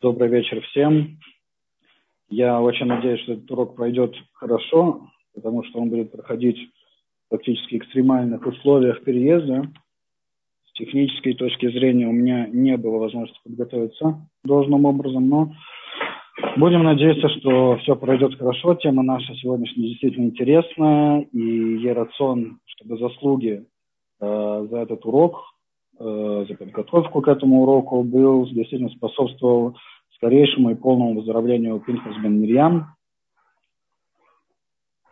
Добрый вечер всем. Я очень надеюсь, что этот урок пройдет хорошо, потому что он будет проходить в практически экстремальных условиях переезда. С технической точки зрения у меня не было возможности подготовиться должным образом, но будем надеяться, что все пройдет хорошо. Тема наша сегодняшняя действительно интересная, и я рацион, чтобы заслуги э, за этот урок за подготовку к этому уроку был, действительно способствовал скорейшему и полному выздоровлению Пинхас бен Мирьям.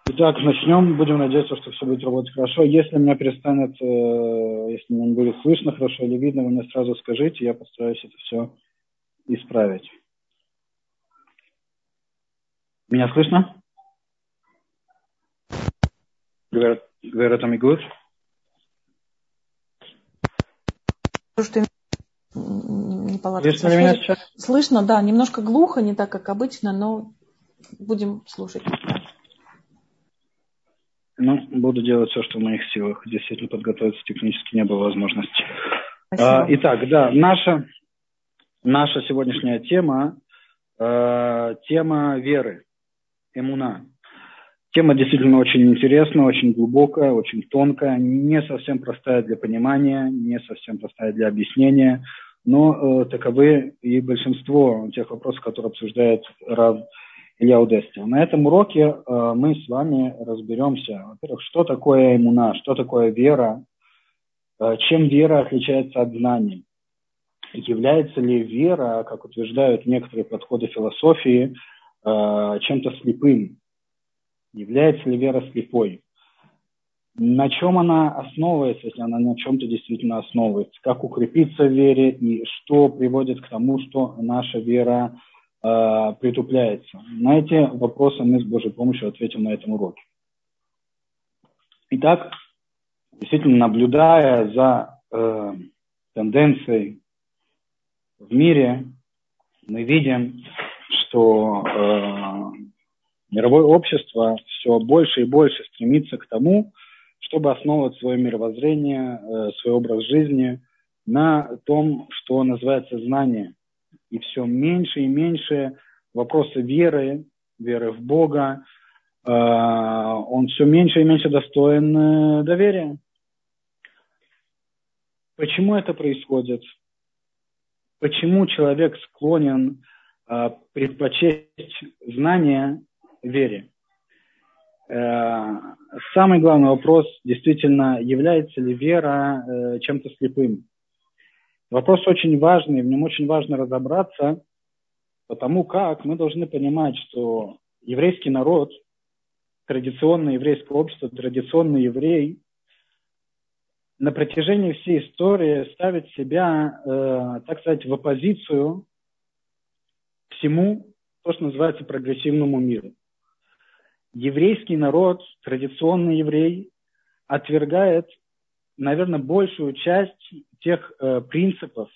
Итак, начнем. Будем надеяться, что все будет работать хорошо. Если меня перестанет, э, если меня не будет слышно хорошо или видно, вы мне сразу скажите, я постараюсь это все исправить. Меня слышно? Говорят, говорят, good? Что неполадки. Слышно меня сейчас? Слышно, да, немножко глухо, не так, как обычно, но будем слушать. Ну, буду делать все, что в моих силах. Действительно, подготовиться технически не было возможности. А, итак, да, наша, наша сегодняшняя тема, э, тема веры, эмуна. Тема действительно очень интересная, очень глубокая, очень тонкая, не совсем простая для понимания, не совсем простая для объяснения, но э, таковы и большинство тех вопросов, которые обсуждает Рав Илья Удести. На этом уроке э, мы с вами разберемся, во-первых, что такое иммуна, что такое вера, э, чем вера отличается от знаний, является ли вера, как утверждают некоторые подходы философии, э, чем-то слепым, Является ли вера слепой? На чем она основывается, если она на чем-то действительно основывается? Как укрепиться в вере и что приводит к тому, что наша вера э, притупляется? На эти вопросы мы с Божьей помощью ответим на этом уроке. Итак, действительно наблюдая за э, тенденцией в мире, мы видим, что э, мировое общество все больше и больше стремится к тому, чтобы основывать свое мировоззрение, э, свой образ жизни на том, что называется знание. И все меньше и меньше вопросы веры, веры в Бога, э, он все меньше и меньше достоин э, доверия. Почему это происходит? Почему человек склонен предпочесть знания вере. Э, самый главный вопрос действительно, является ли вера э, чем-то слепым. Вопрос очень важный, в нем очень важно разобраться, потому как мы должны понимать, что еврейский народ, традиционное еврейское общество, традиционный еврей на протяжении всей истории ставит себя, э, так сказать, в оппозицию всему, то, что называется прогрессивному миру еврейский народ, традиционный еврей, отвергает, наверное, большую часть тех э, принципов,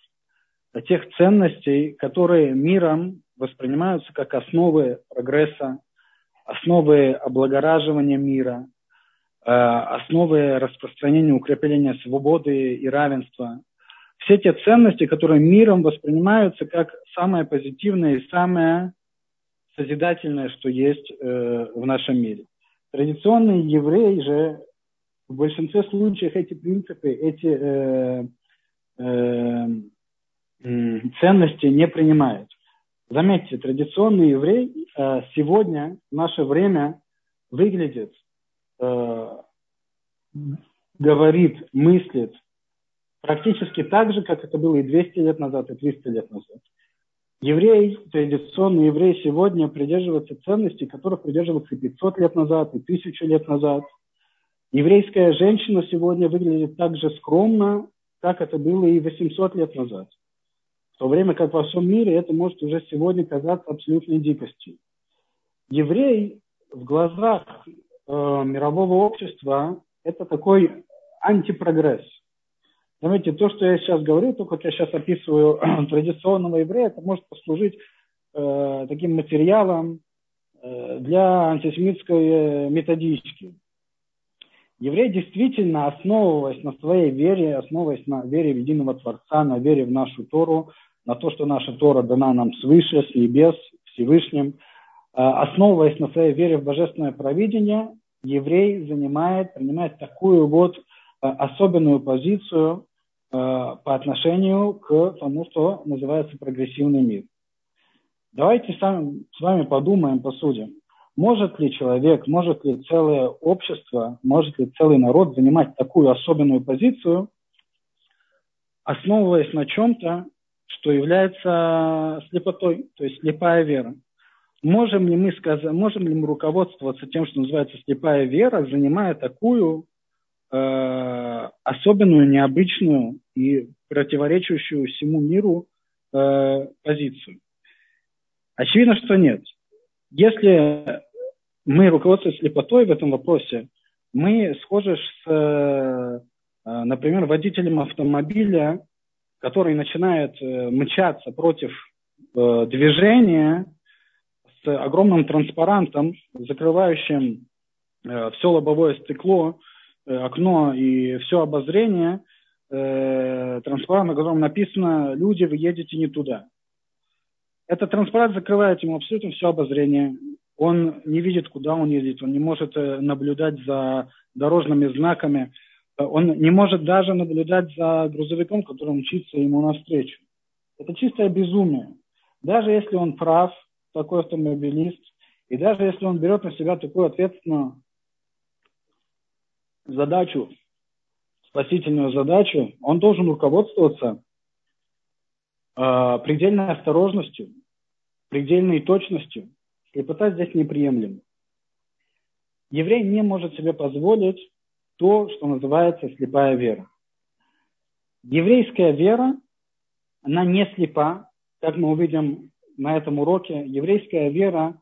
тех ценностей, которые миром воспринимаются как основы прогресса, основы облагораживания мира, э, основы распространения, укрепления свободы и равенства. Все те ценности, которые миром воспринимаются как самое позитивное и самое созидательное, что есть э, в нашем мире. Традиционный еврей же в большинстве случаев эти принципы, эти э, э, ценности не принимает. Заметьте, традиционный еврей э, сегодня, в наше время, выглядит, э, говорит, мыслит практически так же, как это было и 200 лет назад, и 300 лет назад. Еврей, традиционный еврей сегодня придерживается ценностей, которых придерживался и 500 лет назад, и 1000 лет назад. Еврейская женщина сегодня выглядит так же скромно, как это было и 800 лет назад. В то время как во всем мире это может уже сегодня казаться абсолютной дикостью. Еврей в глазах э, мирового общества это такой антипрогресс. Заметьте, то, что я сейчас говорю, то, как я сейчас описываю традиционного еврея, это может послужить э, таким материалом э, для антисемитской методички. Еврей действительно, основываясь на своей вере, основываясь на вере в единого Творца, на вере в нашу Тору, на то, что наша Тора дана нам свыше, с небес, Всевышним. Основываясь на своей вере в божественное провидение, еврей занимает, принимает такую вот особенную позицию по отношению к тому, что называется прогрессивный мир. Давайте сами, с вами подумаем, посудим. Может ли человек, может ли целое общество, может ли целый народ занимать такую особенную позицию, основываясь на чем-то, что является слепотой, то есть слепая вера. Можем ли мы сказать, можем ли мы руководствоваться тем, что называется слепая вера, занимая такую э, особенную, необычную и противоречащую всему миру э, позицию? Очевидно, что нет. Если мы руководствуемся слепотой в этом вопросе, мы схожи с, э, например, водителем автомобиля, который начинает э, мчаться против э, движения с огромным транспарантом, закрывающим все лобовое стекло, окно и все обозрение, транспарант, на котором написано «Люди, вы едете не туда». Этот транспарант закрывает ему абсолютно все обозрение. Он не видит, куда он едет, он не может э, наблюдать за дорожными знаками, он не может даже наблюдать за грузовиком, который мчится ему навстречу. Это чистое безумие. Даже если он прав, такой автомобилист, и даже если он берет на себя такую ответственную задачу, спасительную задачу, он должен руководствоваться э, предельной осторожностью, предельной точностью. Слепота здесь неприемлема. Еврей не может себе позволить то, что называется слепая вера. Еврейская вера, она не слепа, как мы увидим на этом уроке. Еврейская вера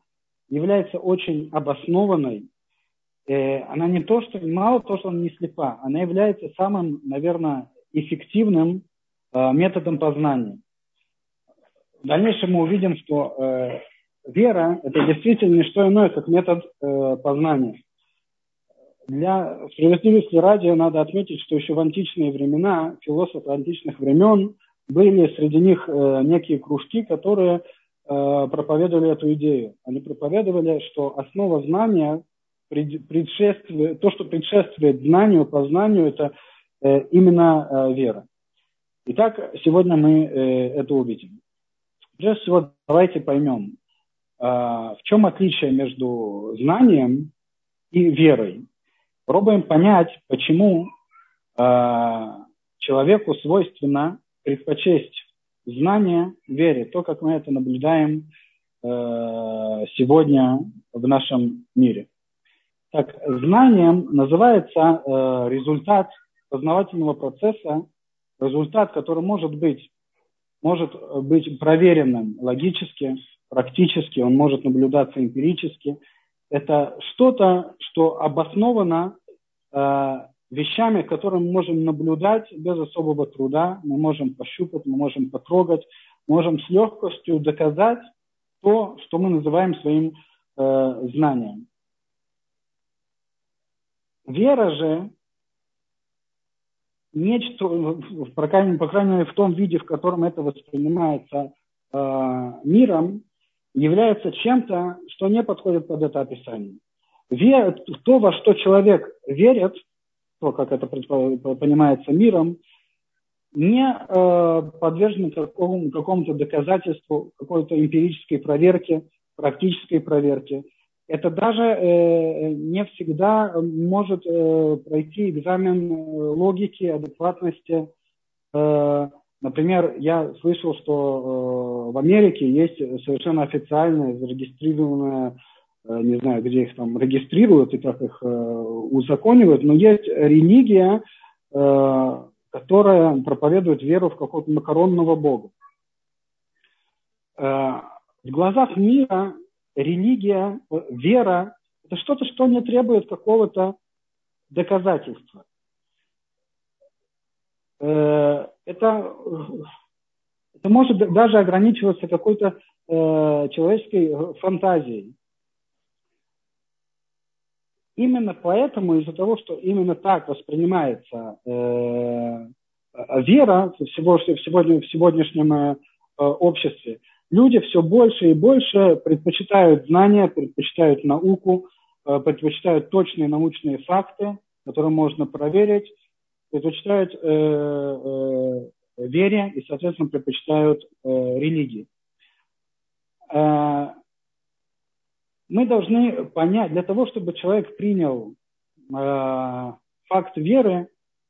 является очень обоснованной. Э, она не то, что мало то, что она не слепа, она является самым, наверное, эффективным э, методом познания. В дальнейшем мы увидим, что э, вера – это действительно не что иное, как метод э, познания. Для справедливости ради надо отметить, что еще в античные времена, философы античных времен, были среди них э, некие кружки, которые э, проповедовали эту идею. Они проповедовали, что основа знания, предшествует, то, что предшествует знанию, познанию, это э, именно э, вера. Итак, сегодня мы э, это увидим. Прежде всего, давайте поймем, э, в чем отличие между знанием и верой. Пробуем понять, почему э, человеку свойственно предпочесть знание вере, то, как мы это наблюдаем э, сегодня в нашем мире. Так, знанием называется э, результат познавательного процесса, результат, который может быть может быть проверенным логически, практически, он может наблюдаться эмпирически. Это что-то, что обосновано э, вещами, которые мы можем наблюдать без особого труда, мы можем пощупать, мы можем потрогать, можем с легкостью доказать то, что мы называем своим э, знанием. Вера же нечто, по крайней, по крайней мере, в том виде, в котором это воспринимается э, миром, является чем-то, что не подходит под это описание. Вера, то, во что человек верит, то, как это понимается миром, не э, подвержено какому, какому-то доказательству, какой-то эмпирической проверке, практической проверке – это даже э, не всегда может э, пройти экзамен э, логики, адекватности. Э, например, я слышал, что э, в Америке есть совершенно официальная, зарегистрированная, э, не знаю, где их там регистрируют и как их э, узаконивают, но есть религия, э, которая проповедует веру в какого-то макаронного бога. Э, в глазах мира религия, вера – это что-то, что не требует какого-то доказательства. Э, это, это может даже ограничиваться какой-то э, человеческой фантазией. Именно поэтому, из-за того, что именно так воспринимается э, вера в сегодняшнем обществе. Люди все больше и больше предпочитают знания, предпочитают науку, предпочитают точные научные факты, которые можно проверить, предпочитают э, э, вере и, соответственно, предпочитают э, религии. Э, мы должны понять, для того, чтобы человек принял э, факт веры,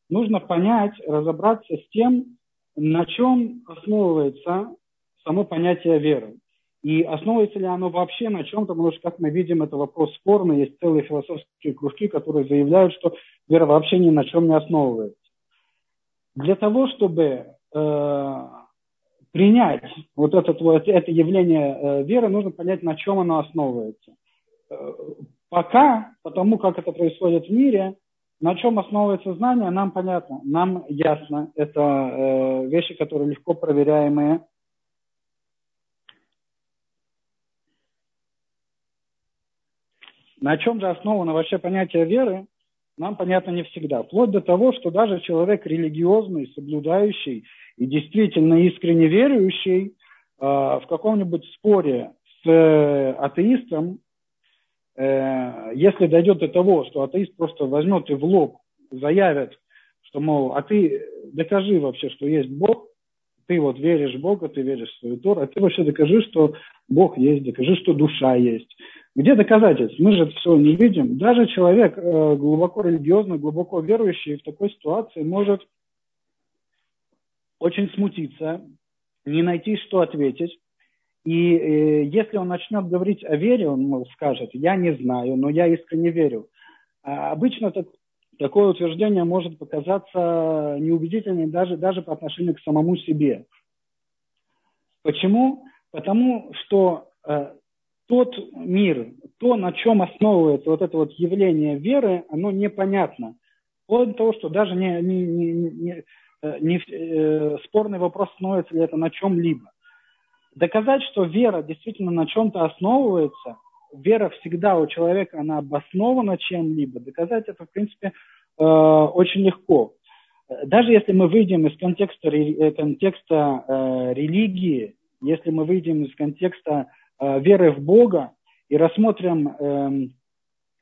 нужно понять, разобраться с тем, на чем основывается само понятие веры. И основывается ли оно вообще на чем-то, потому что, как мы видим, это вопрос спорный. Есть целые философские кружки, которые заявляют, что вера вообще ни на чем не основывается. Для того, чтобы э, принять вот этот, вот это явление э, веры, нужно понять, на чем оно основывается. Э, пока, потому как это происходит в мире, на чем основывается знание, нам понятно, нам ясно. Это э, вещи, которые легко проверяемые. На чем же основано вообще понятие веры, нам понятно не всегда. Вплоть до того, что даже человек религиозный, соблюдающий и действительно искренне верующий э, в каком-нибудь споре с э, атеистом, э, если дойдет до того, что атеист просто возьмет и в лоб заявит, что, мол, а ты докажи вообще, что есть Бог, ты вот веришь в Бога, ты веришь в свою Тору, а ты вообще докажи, что Бог есть, докажи, что душа есть. Где доказательства? Мы же это все не видим. Даже человек э, глубоко религиозный, глубоко верующий в такой ситуации может очень смутиться, не найти, что ответить. И э, если он начнет говорить о вере, он скажет, я не знаю, но я искренне верю. А обычно так, такое утверждение может показаться неубедительным даже, даже по отношению к самому себе. Почему? Потому что э, тот мир, то, на чем основывается вот это вот явление веры, оно непонятно. Вплоть до того, что даже не, не, не, не, не э, спорный вопрос, становится ли это на чем-либо. Доказать, что вера действительно на чем-то основывается, вера всегда у человека, она обоснована чем-либо, доказать это, в принципе, э, очень легко. Даже если мы выйдем из контекста, э, контекста э, религии, если мы выйдем из контекста Э, веры в Бога и рассмотрим э,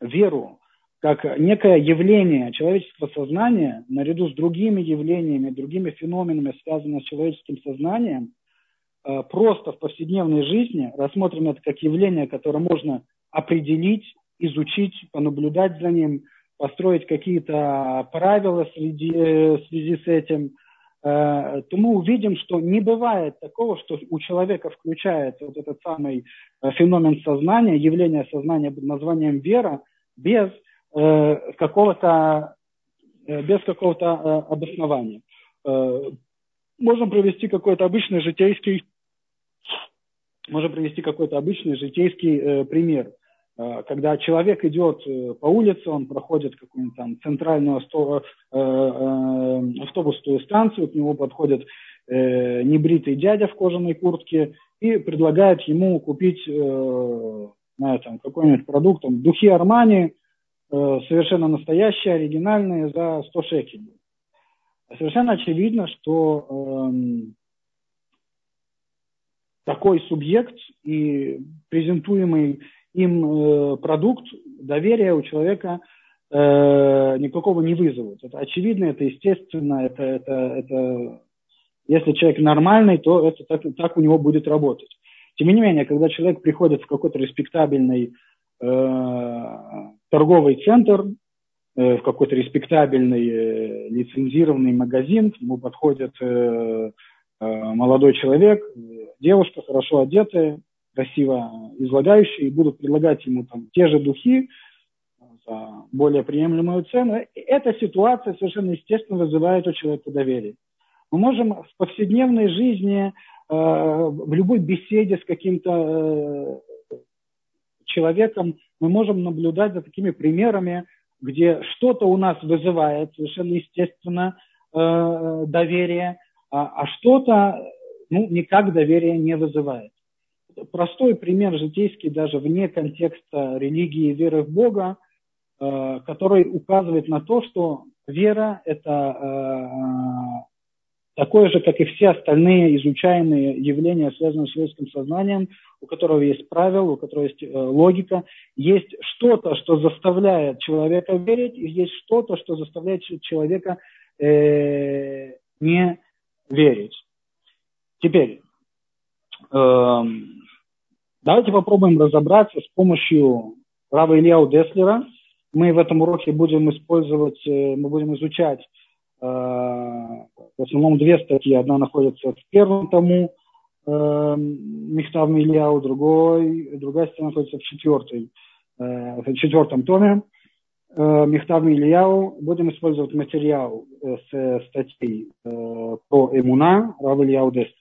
веру как некое явление человеческого сознания, наряду с другими явлениями, другими феноменами, связанными с человеческим сознанием, э, просто в повседневной жизни рассмотрим это как явление, которое можно определить, изучить, понаблюдать за ним, построить какие-то правила в связи, э, с этим – Э, то мы увидим, что не бывает такого, что у человека включается вот этот самый э, феномен сознания, явление сознания под названием вера, без э, какого-то без какого-то обоснования. Можем провести какой-то обычный житейский, можем привести какой-то обычный житейский пример – Э, когда человек идет э, по улице, он проходит какую-нибудь там центральную э, автобусную станцию, к нему подходит небритый дядя в кожаной куртке и предлагает ему купить на этом какой-нибудь продукт, там, духи Армани, совершенно настоящие, оригинальные, за 100 шекелей. Совершенно очевидно, что эм, такой субъект и презентуемый им э, продукт, доверия у человека э, никакого не вызовут. Это очевидно, это естественно, это, это, это если человек нормальный, то это так, так у него будет работать. Тем не менее, когда человек приходит в какой-то респектабельный э, торговый центр, э, в какой-то респектабельный э, лицензированный магазин, к нему подходит э, э, молодой человек, девушка хорошо одетая, красиво излагающие, и будут предлагать ему там те же духи за более приемлемую цену. И эта ситуация совершенно естественно вызывает у человека доверие. Мы можем в повседневной жизни, э, в любой беседе с каким-то э, человеком, мы можем наблюдать за такими примерами, где что-то у нас вызывает совершенно естественно э, доверие, а, а что-то ну, никак доверие не вызывает простой пример житейский даже вне контекста религии и веры в Бога, э, который указывает на то, что вера – это такое же, как и все остальные изучаемые явления, связанные с человеческим сознанием, у которого есть правила, у которого есть э, логика, есть что-то, что заставляет человека верить, и есть что-то, что заставляет человека э, не верить. Теперь, э, давайте попробуем разобраться с помощью Рава Ильяу Деслера. Мы в этом уроке будем использовать, э, мы будем изучать э, в основном две статьи. Одна находится в первом тому, э, Михтав Ильяу, другой, другая статья находится в, четвертой, э, в четвертом томе. Михтав Ильяу. Будем использовать материал с статьей э, про Эмуна, Рав Ильяу Деслер.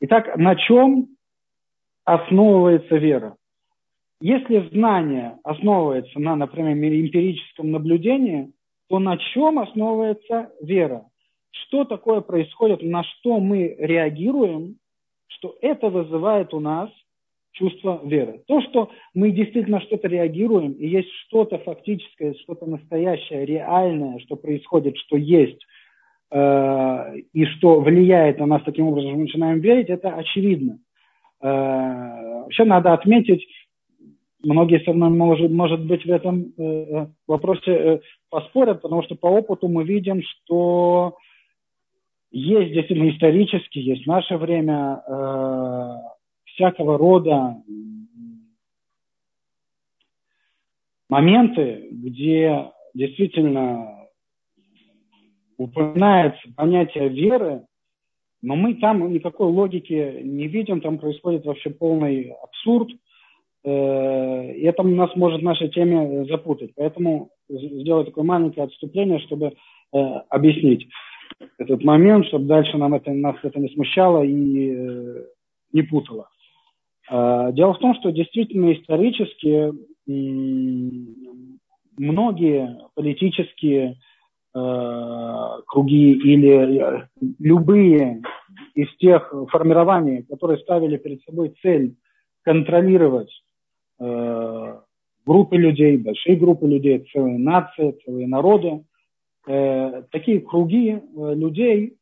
Итак, на чем основывается вера? Если знание основывается на, например, эмпирическом наблюдении, то на чем основывается вера? Что такое происходит, на что мы реагируем, что это вызывает у нас чувство веры. То, что мы действительно что-то реагируем, и есть что-то фактическое, что-то настоящее, реальное, что происходит, что есть, и что влияет на нас таким образом, мы начинаем верить, это очевидно. Э, вообще надо отметить, многие со мной, может, может быть, в этом э, вопросе э, поспорят, потому что по опыту мы видим, что есть действительно исторически, есть в наше время э, всякого рода моменты, где действительно упоминается понятие веры, но мы там никакой логики не видим, там происходит вообще полный абсурд – Э, и это нас может в нашей теме запутать. Поэтому сделаю такое маленькое отступление, чтобы э, объяснить этот момент, чтобы дальше нам это, нас это не смущало и э, не путало. Дело в том, что действительно исторически многие политические круги или любые из тех формирований, которые ставили перед собой цель контролировать э, группы людей, большие группы людей, целые нации, целые народы. Э, такие круги э, людей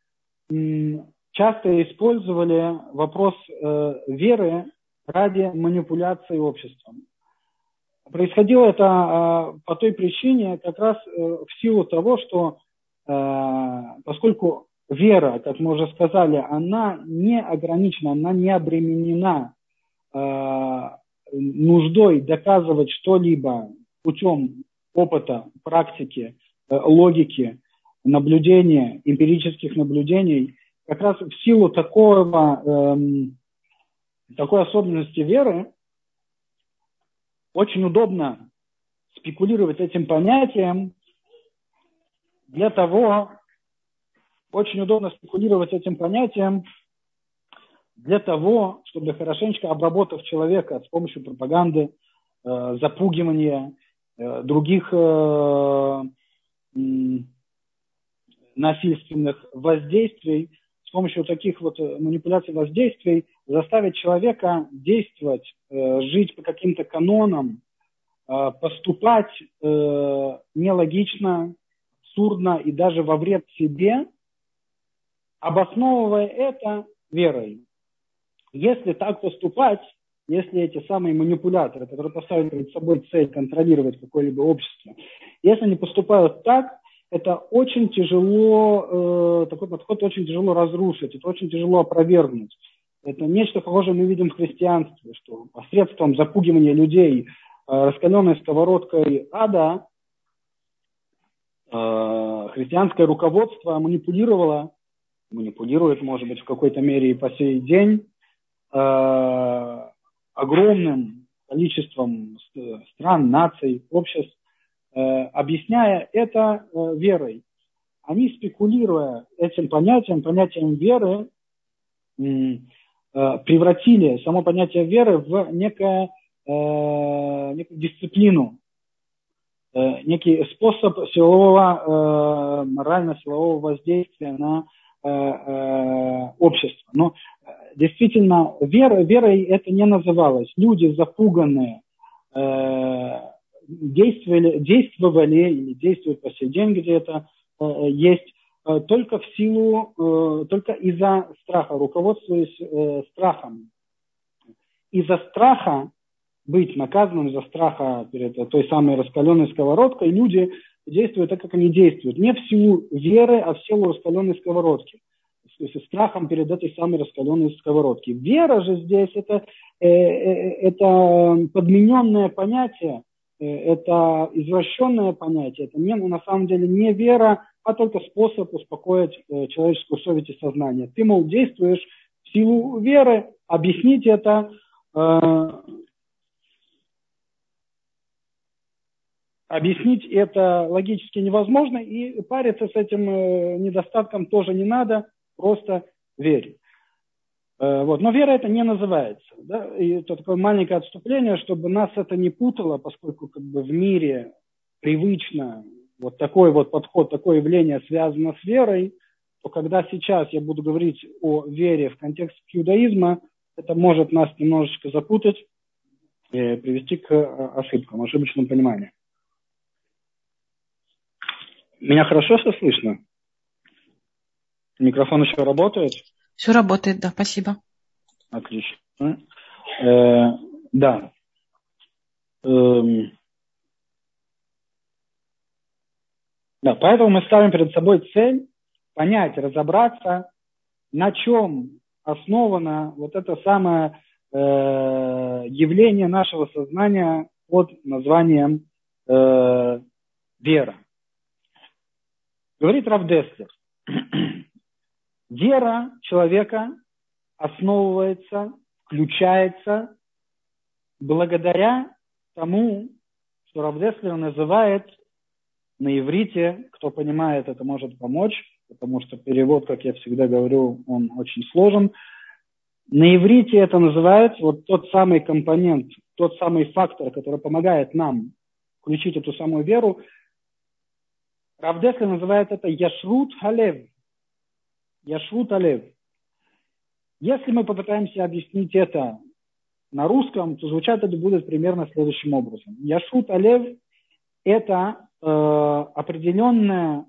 э, часто использовали вопрос э, веры ради манипуляции обществом. Происходило это э, по той причине, как раз э, в силу того, что э, поскольку вера, как мы уже сказали, она не ограничена, она не обременена э, нуждой доказывать что-либо путем опыта, практики, логики, наблюдения, эмпирических наблюдений, как раз в силу такого, эм, такой особенности веры очень удобно спекулировать этим понятием для того, очень удобно спекулировать этим понятием для того, чтобы хорошенечко обработав человека с помощью пропаганды, э, запугивания, э, других э, насильственных воздействий, с помощью таких вот манипуляций воздействий заставить человека действовать, э, жить по каким-то канонам, э, поступать э, нелогично, абсурдно и даже во вред себе, обосновывая это верой. Если так поступать, если эти самые манипуляторы, которые поставили перед собой цель контролировать какое-либо общество, если они поступают так, это очень тяжело, э, такой подход очень тяжело разрушить, это очень тяжело опровергнуть. Это нечто похожее мы видим в христианстве, что посредством запугивания людей э, раскаленной сковородкой ада э, христианское руководство манипулировало, манипулирует, может быть, в какой-то мере и по сей день, Э, огромным количеством стран, наций, обществ, объясняя это верой. Они, спекулируя этим понятием, понятием веры, превратили само понятие веры в некое, некую дисциплину, некий способ силового, морально-силового воздействия на общество. Но действительно, вера, верой это не называлось. Люди запуганные э, действовали, действовали или действуют по сей день где-то, э, есть э, только в силу, э, только из-за страха, руководствуясь э, страхом. Из-за страха быть наказанным, из-за страха перед той самой раскаленной сковородкой, люди действуют так, как они действуют. Не в силу веры, а в силу раскаленной сковородки. То есть страхом перед этой самой раскаленной сковородки. Вера же здесь это, э, э, это подмененное понятие, э, это извращенное понятие, это не, на самом деле не вера, а только способ успокоить человеческую совесть и сознание. Ты, мол, действуешь в силу веры, объяснить это Объяснить это логически невозможно, и париться с этим э, недостатком тоже не надо, просто верь. Э, вот. Но вера это не называется. Да? И это такое маленькое отступление, чтобы нас это не путало, поскольку как бы в мире привычно вот такой вот подход, такое явление связано с верой, то когда сейчас я буду говорить о вере в контексте иудаизма, это может нас немножечко запутать и привести к э, ошибкам, ошибочному пониманию. Меня хорошо все слышно? Микрофон еще работает? Все работает, да, спасибо. Отлично. Э, да. Эм. Да, поэтому мы ставим перед собой цель понять, разобраться, на чем основано вот это самое э, явление нашего сознания под названием э, вера. Говорит Рав Деслер, вера человека основывается, включается благодаря тому, что Рав Деслер называет на иврите, кто понимает, это может помочь, потому что перевод, как я всегда говорю, он очень сложен. На иврите это называется вот тот самый компонент, тот самый фактор, который помогает нам включить эту самую веру, Равдеслер называет это Яшрут Халев. Яшрут Халев. Если мы попытаемся объяснить это на русском, то звучать это будет примерно следующим образом. Яшрут Алев – это э, определенное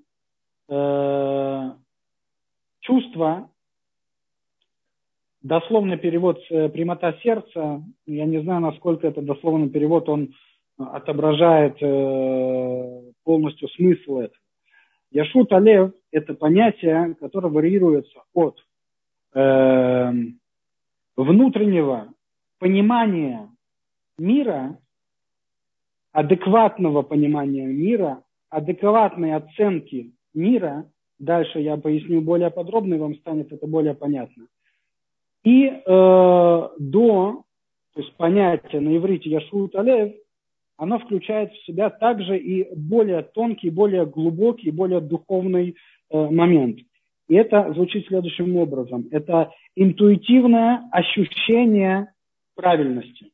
э, чувство, дословный перевод э, «прямота сердца», я не знаю, насколько это дословный перевод, он отображает полностью смысл этого. Яшут Алев – это понятие, которое варьируется от внутреннего понимания мира, адекватного понимания мира, адекватной оценки мира. Дальше я поясню более подробно, и вам станет это более понятно. И э, до, то есть понятие на иврите Яшут Алев – оно включает в себя также и более тонкий, более глубокий, более духовный э, момент. И это звучит следующим образом. Это интуитивное ощущение правильности.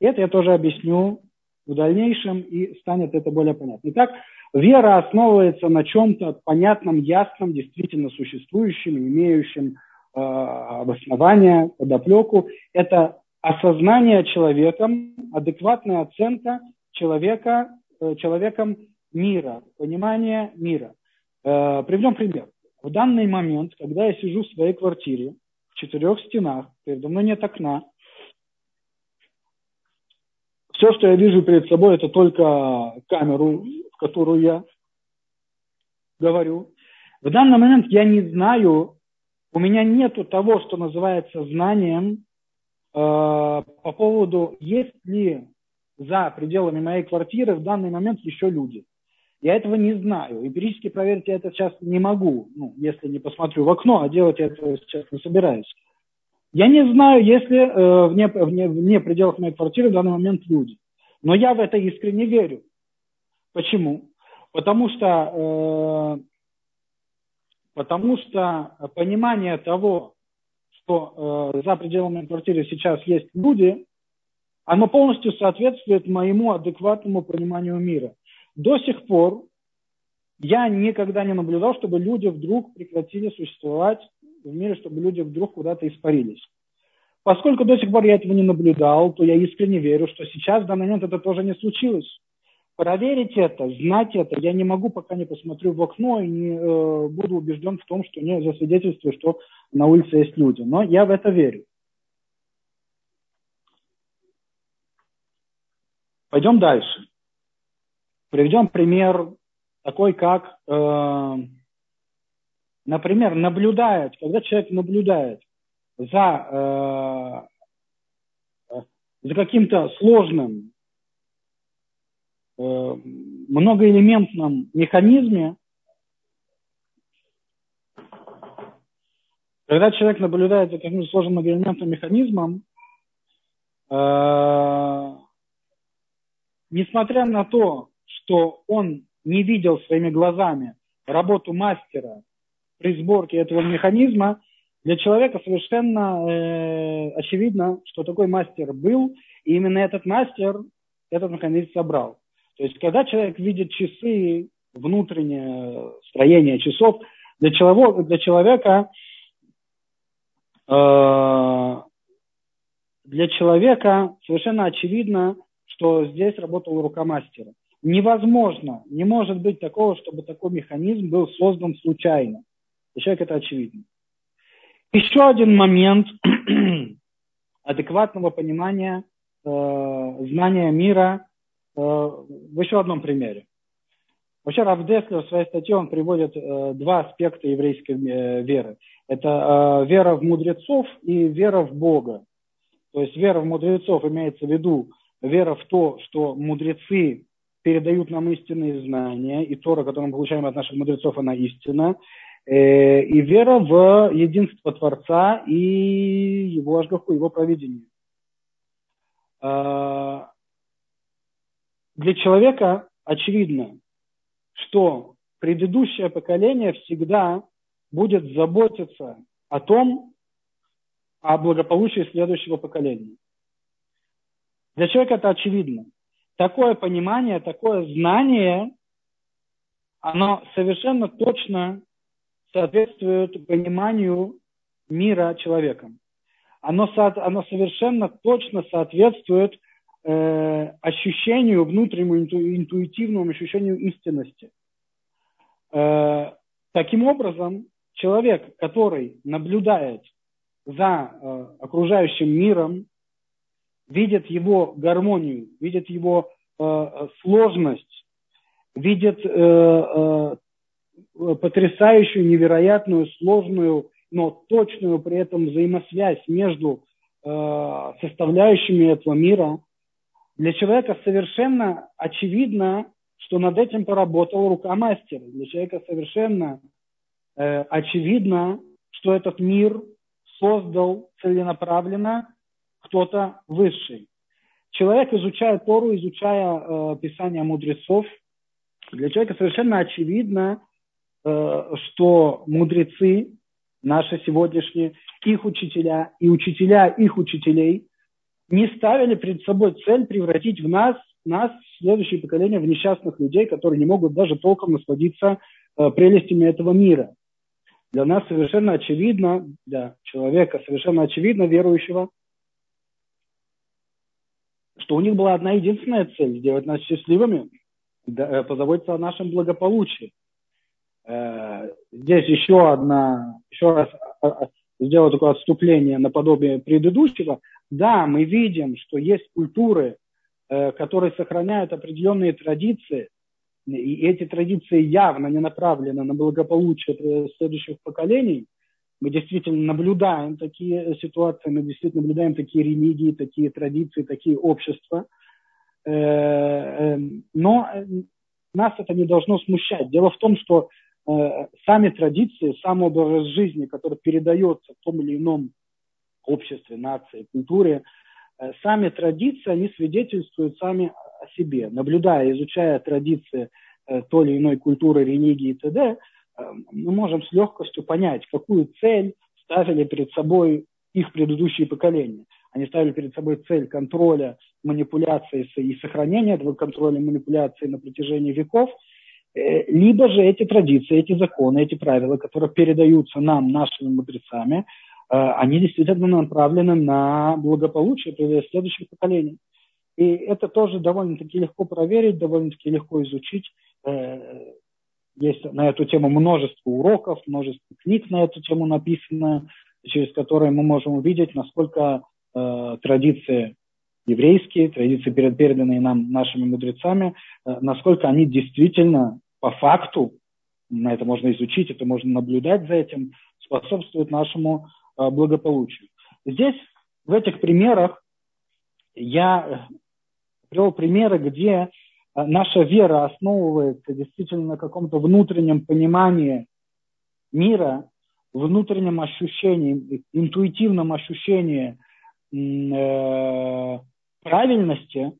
Это я тоже объясню в дальнейшем, и станет это более понятно. Итак, вера основывается на чем-то понятном, ясном, действительно существующем, имеющем э, обоснование, подоплеку. Это осознание человеком, адекватная оценка человека, э, человеком мира, понимание мира. Э, приведем пример. В данный момент, когда я сижу в своей квартире, в четырех стенах, передо мной нет окна, все, что я вижу перед собой, это только камеру, в которую я говорю. В данный момент я не знаю, у меня нету того, что называется знанием, Э, по поводу, есть ли за пределами моей квартиры в данный момент еще люди. Я этого не знаю. Эмпирически проверить я это сейчас не могу, ну, если не посмотрю в окно, а делать я это сейчас не собираюсь. Я не знаю, если э, вне, вне, вне пределов моей квартиры в данный момент люди. Но я в это искренне верю. Почему? Потому что, э, потому что понимание того, что э, за пределами квартиры сейчас есть люди, оно полностью соответствует моему адекватному пониманию мира. До сих пор я никогда не наблюдал, чтобы люди вдруг прекратили существовать в мире, чтобы люди вдруг куда-то испарились. Поскольку до сих пор я этого не наблюдал, то я искренне верю, что сейчас, в данный момент, это тоже не случилось. проверить это, знать это, я не могу, пока не посмотрю в окно и не э, буду убежден в том, что не засвидетельствую, что на улице есть люди. Но я в это верю. Пойдем дальше. Приведем пример такой, как, э, например, наблюдает, когда человек наблюдает за, э, за каким-то сложным, э, многоэлементном механизме, когда человек наблюдает за каким-то сложным многоэлементным механизмом, э, несмотря на то, что он не видел своими глазами работу мастера при сборке этого механизма, для человека совершенно э, очевидно, что такой мастер был, и именно этот мастер этот механизм собрал. То есть, когда человек видит часы, внутреннее строение часов, для, человека, для человека э, для человека совершенно очевидно, что здесь работала рука мастера. Невозможно, не может быть такого, чтобы такой механизм был создан случайно. Для человека это очевидно. Еще один момент адекватного понимания, э, знания мира э, в еще одном примере. Вообще Раф Деслер в своей статье он приводит э, два аспекта еврейской э, веры. Это э, вера в мудрецов и вера в Бога. То есть вера в мудрецов имеется в виду вера в то, что мудрецы передают нам истинные знания, и Тора, которую мы получаем от наших мудрецов, она истина, и вера в единство Творца и его ажгаху, его проведение. Э, для человека очевидно, что предыдущее поколение всегда будет заботиться о том, о благополучии следующего поколения. Для человека это очевидно. Такое понимание, такое знание, оно совершенно точно соответствует пониманию мира человеком. Оно, оно совершенно точно соответствует э, ощущению, внутреннему интуитивному ощущению истинности. Э, таким образом, человек, который наблюдает за э, окружающим миром, видит его гармонию, видит его э, сложность, видит э, э, потрясающую, невероятную, сложную, но точную при этом взаимосвязь между э, составляющими этого мира, для человека совершенно очевидно, что над этим поработала рука мастера. Для человека совершенно э, очевидно, что этот мир создал целенаправленно кто-то высший. Человек, изучая Тору, изучая э, Писание мудрецов, для человека совершенно очевидно, э, что мудрецы, наши сегодняшние, их учителя и учителя их учителей не ставили перед собой цель превратить в нас, нас, следующее поколение, в несчастных людей, которые не могут даже толком насладиться э, прелестями этого мира. Для нас совершенно очевидно, для человека совершенно очевидно, верующего, что у них была одна единственная цель – сделать нас счастливыми, э, позаботиться о нашем благополучии. Э, здесь еще одна, еще раз а, а, сделаю такое отступление наподобие предыдущего. Да, мы видим, что есть культуры, э, которые сохраняют определенные традиции, и эти традиции явно не направлены на благополучие следующих поколений – мы действительно наблюдаем такие ситуации, мы действительно наблюдаем такие религии, такие традиции, такие общества. Э, э, но нас это не должно смущать. Дело в том, что сами традиции, сам образ жизни, который передается в том или ином обществе, нации, культуре, сами традиции, они свидетельствуют сами о себе. Наблюдая, изучая традиции той или иной культуры, религии и т.д., мы можем с легкостью понять, какую цель ставили перед собой их предыдущие поколения. Они ставили перед собой цель контроля, манипуляции и сохранения этого контроля и манипуляции на протяжении веков, э, либо же эти традиции, эти законы, эти правила, которые передаются нам, нашими мудрецами, э, они действительно направлены на благополучие следующих поколений. И это тоже довольно-таки легко проверить, довольно-таки легко изучить. Э, есть на эту тему множество уроков, множество книг на эту тему написано, через которые мы можем увидеть, насколько э, традиции еврейские, традиции, переданные нам нашими мудрецами, э, насколько они действительно по факту, на это можно изучить, это можно наблюдать за этим, способствуют нашему э, благополучию. Здесь, в этих примерах, я привел примеры, где э, наша вера основывается действительно на каком-то внутреннем понимании мира, внутреннем ощущении, интуитивном ощущении э, правильности,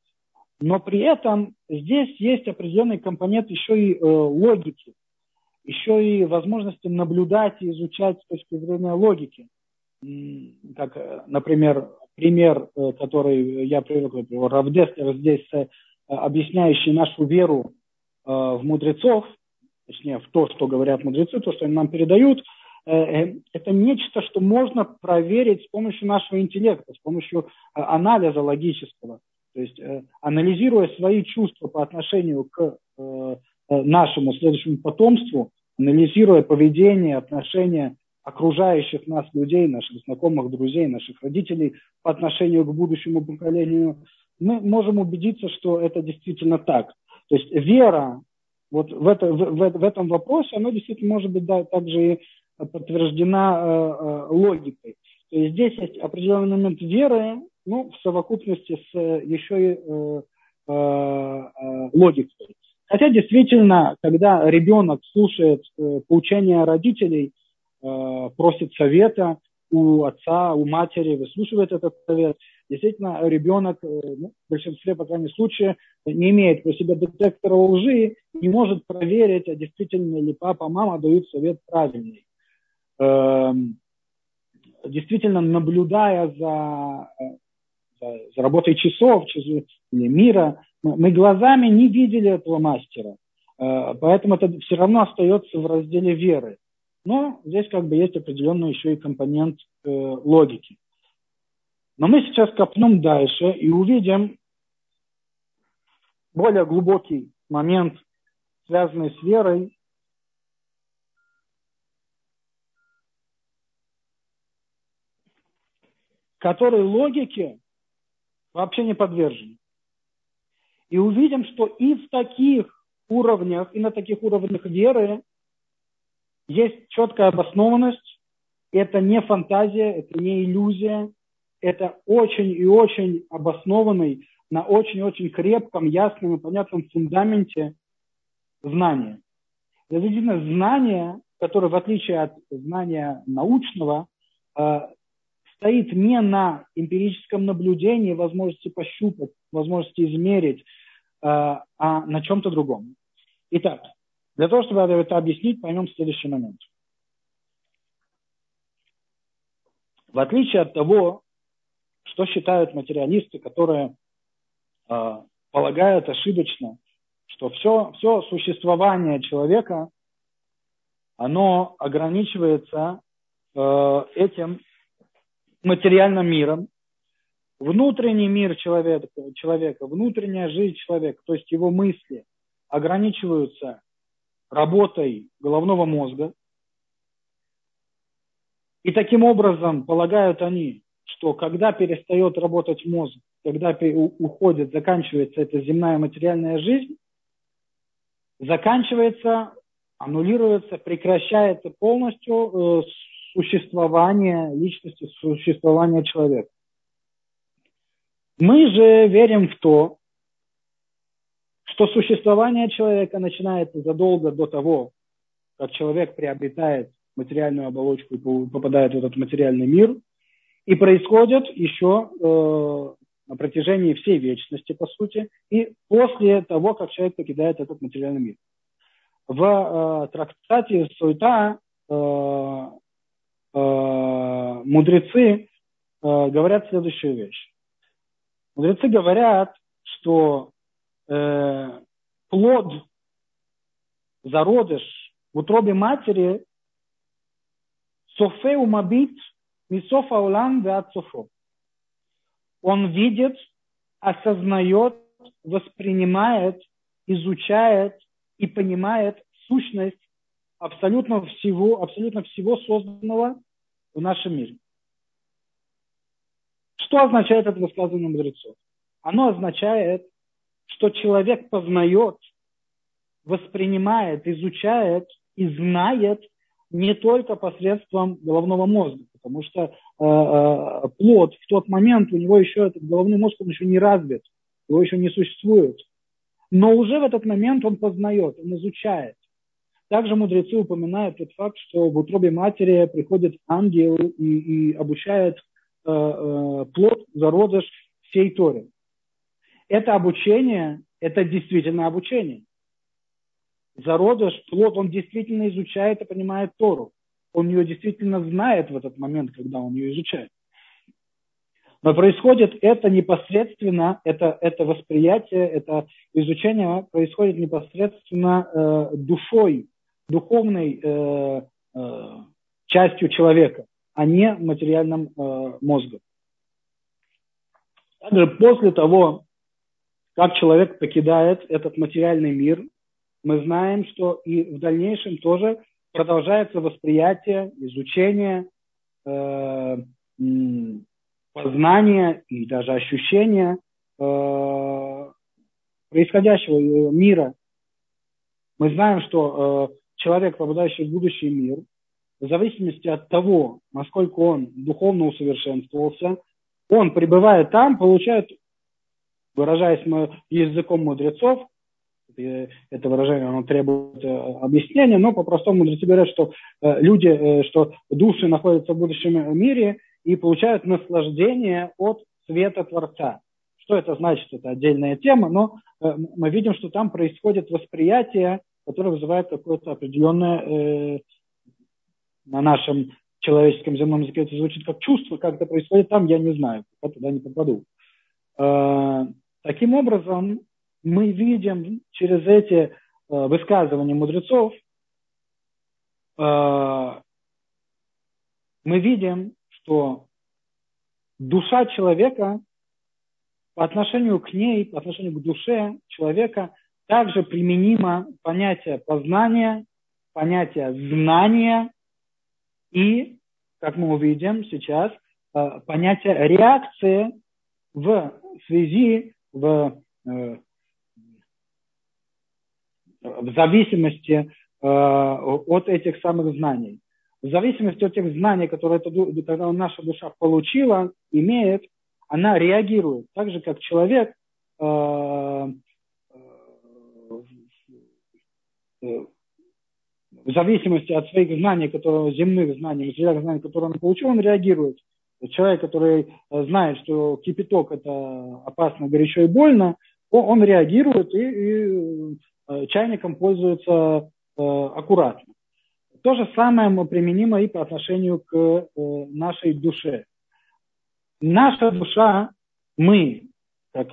но при этом здесь есть определенный компонент еще и э, логики, еще и возможности наблюдать и изучать с точки зрения логики. Как, э, например, пример, э, который я привел, например, Равдестер здесь, э, объясняющий нашу веру э, в мудрецов, точнее, в то, что говорят мудрецы, то, что они нам передают – это нечто, что можно проверить с помощью нашего интеллекта, с помощью э, анализа логического. То есть анализируя свои чувства по отношению к нашему следующему потомству, анализируя поведение, отношения окружающих нас людей, наших знакомых, друзей, наших родителей по отношению к будущему поколению, мы можем убедиться, что это действительно так. То есть вера вот в, это, в, в, в этом вопросе, она действительно может быть да, также и подтверждена э, э, логикой. То есть здесь есть определенный момент веры, ну, в совокупности с э, еще и логикой. Хотя действительно, когда ребенок слушает поучения родителей, просит совета у отца, у матери, выслушивает этот совет, действительно ребенок, ну, в большинстве, по крайней мере, случаев, не имеет про себя детектора лжи, не может проверить, а действительно ли папа, мама дают совет правильный. Эм, действительно наблюдая за, за, за работой часов или мира, мы глазами не видели этого мастера. Э, поэтому это все равно остается в разделе веры. Но здесь как бы есть определенный еще и компонент э, логики. Но мы сейчас копнем дальше и увидим более глубокий момент, связанный с верой, который логике вообще не подвержен. И увидим, что и в таких уровнях, и на таких уровнях веры есть четкая обоснованность. Это не фантазия, это не иллюзия. Это очень и очень обоснованный, на очень-очень крепком, ясном и понятном фундаменте знания. Действительно, знание, которое в отличие от знания научного, э, стоит не на эмпирическом наблюдении, возможности пощупать, возможности измерить, э, а на чем-то другом. Итак, для того, чтобы это объяснить, поймем следующий момент. В отличие от того, что считают материалисты, которые э, полагают ошибочно, что все, все существование человека, оно ограничивается э, этим материальным миром, внутренний мир человека, человека, внутренняя жизнь человека, то есть его мысли ограничиваются работой головного мозга. И таким образом полагают они, что когда перестает работать мозг, когда уходит, заканчивается эта земная материальная жизнь, заканчивается, аннулируется, прекращается полностью э, существования личности, существования человека. Мы же верим в то, что существование человека начинается задолго до того, как человек приобретает материальную оболочку и попадает в этот материальный мир, и происходит еще э, на протяжении всей вечности, по сути, и после того, как человек покидает этот материальный мир. В э, трактате Суета э, мудрецы э, говорят следующую вещь. Мудрецы говорят, что э, плод, зародыш в утробе матери софе умабит мисофа улан от. Он видит осознает, воспринимает, изучает и понимает сущность абсолютно всего, абсолютно всего созданного в нашем мире. Что означает это высказывание мудрецов? Оно означает, что человек познает, воспринимает, изучает и знает не только посредством головного мозга, потому что э, э, плод в тот момент у него еще этот головной мозг он еще не развит, его еще не существует. Но уже в этот момент он познает, он изучает. Также мудрецы упоминают тот факт, что в утробе матери приходит ангел и, и обучает э, э, плод, зародыш всей Торе. Это обучение, это действительно обучение. Зародыш, плод, он действительно изучает и понимает Тору. Он ее действительно знает в этот момент, когда он ее изучает. Но происходит это непосредственно, это, это восприятие, это изучение происходит непосредственно э, душой духовной э, э, частью человека, а не материальным э, мозгом. Также после того, как человек покидает этот материальный мир, мы знаем, что и в дальнейшем тоже продолжается восприятие, изучение, э, познание и даже ощущение э, происходящего мира. Мы знаем, что э, человек, попадающий в будущий мир, в зависимости от того, насколько он духовно усовершенствовался, он, пребывая там, получает, выражаясь языком мудрецов, это выражение оно требует э, объяснения, но по-простому мудрецы говорят, что э, люди, э, что души находятся в будущем мире и получают наслаждение от света Творца. Что это значит, это отдельная тема, но мы видим, что там происходит восприятие которое вызывает какое-то определенное, э, на нашем человеческом земном языке это звучит как чувство, как это происходит там, я не знаю, пока туда не попаду. Э, таким образом, мы видим через эти э, высказывания мудрецов, э, мы видим, что душа человека по отношению к ней, по отношению к душе человека также применимо понятие познания, понятие знания и, как мы увидим сейчас, э, понятие реакции в связи, в, э, в зависимости э, от этих самых знаний. В зависимости от тех знаний, которые эта, наша душа получила, имеет, она реагирует. Так же, как человек в зависимости от своих знаний, которые, земных знаний, материальных знаний, которые он получил, он реагирует. Человек, который э, знает, что кипяток это опасно, горячо и больно, он реагирует и, и э, чайником пользуется аккуратно. То же самое применимо и по отношению к нашей душе. Наша душа, мы, как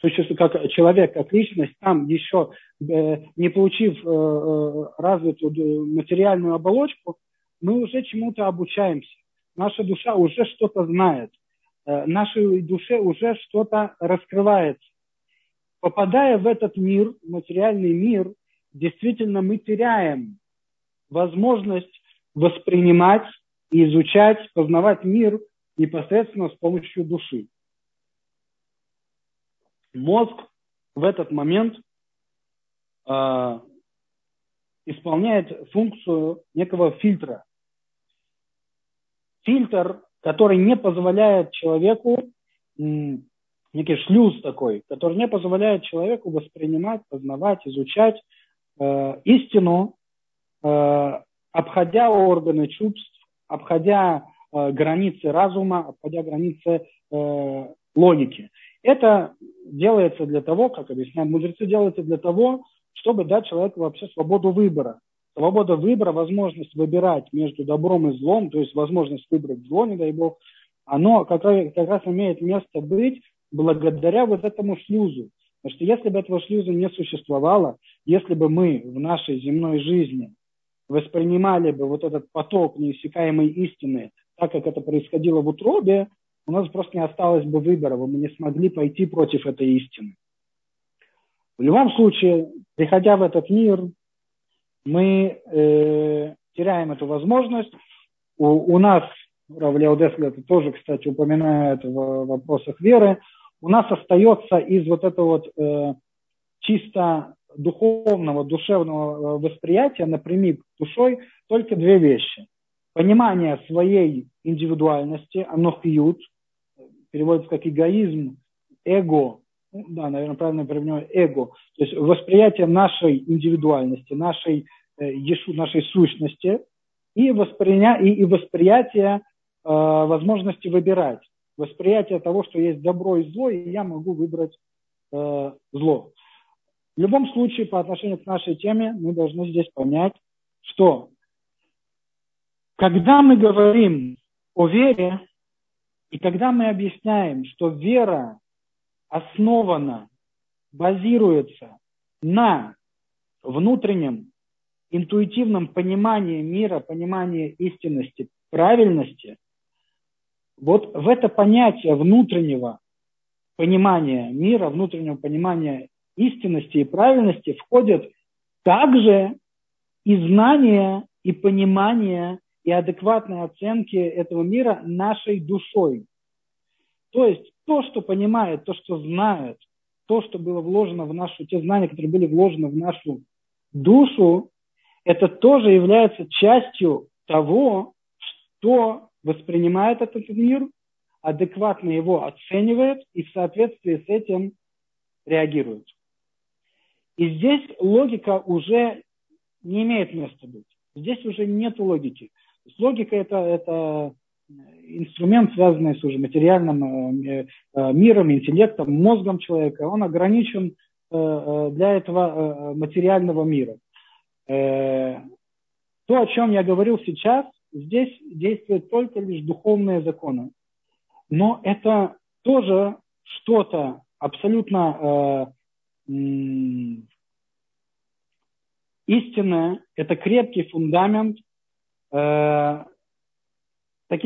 существует как человек, как личность, там еще э, не получив э, э, развитую материальную оболочку, мы уже чему-то обучаемся. Наша душа уже что-то знает. Нашей душе уже что-то раскрывается. Попадая в этот мир, материальный мир, действительно мы теряем возможность воспринимать, изучать, познавать мир непосредственно с помощью души мозг в этот момент э, исполняет функцию некого фильтра. Фильтр, который не позволяет человеку, некий шлюз такой, который не позволяет человеку воспринимать, познавать, изучать э, истину, э, обходя органы чувств, обходя э, границы разума, обходя границы э, логики. Это делается для того, как объясняют мудрецы, делается для того, чтобы дать человеку вообще свободу выбора. Свобода выбора, возможность выбирать между добром и злом, то есть возможность выбрать зло, не дай бог, оно как раз, как раз имеет место быть благодаря вот этому шлюзу. Потому что если бы этого шлюза не существовало, если бы мы в нашей земной жизни воспринимали бы вот этот поток неиссякаемой истины, так как это происходило в утробе, у нас просто не осталось бы выбора, мы не смогли пойти против этой истины. В любом случае, приходя в этот мир, мы э, теряем эту возможность. У, у нас, Равлия это тоже, кстати, упоминает в вопросах веры, у нас остается из вот этого вот э, чисто духовного, душевного э, восприятия напрямик душой только две вещи. Понимание своей индивидуальности, анохиют, переводится как эгоизм, эго, да, наверное, правильно применяю, эго, то есть восприятие нашей индивидуальности, нашей, э, нашей сущности и, восприня, и, и восприятие э, возможности выбирать, восприятие того, что есть добро и зло, и я могу выбрать э, зло. В любом случае, по отношению к нашей теме, мы должны здесь понять, что когда мы говорим о вере, и когда мы объясняем, что вера основана, базируется на внутреннем интуитивном понимании мира, понимании истинности, правильности, вот в это понятие внутреннего понимания мира, внутреннего понимания истинности и правильности входят также и знания, и понимание, и адекватные оценки этого мира нашей душой. То есть то, что понимает, то, что знает, то, что было вложено в нашу, те знания, которые были вложены в нашу душу, это тоже является частью того, что воспринимает этот мир, адекватно его оценивает и в соответствии с этим реагирует. И здесь логика уже не имеет места быть. Здесь уже нет логики. Логика это, это инструмент, связанный с уже материальным э, э, миром, интеллектом, мозгом человека, он ограничен э, для этого материального мира. То, о чем я говорил сейчас, здесь действуют только лишь духовные законы. Но это тоже что-то абсолютно истинное, это крепкий фундамент, Таким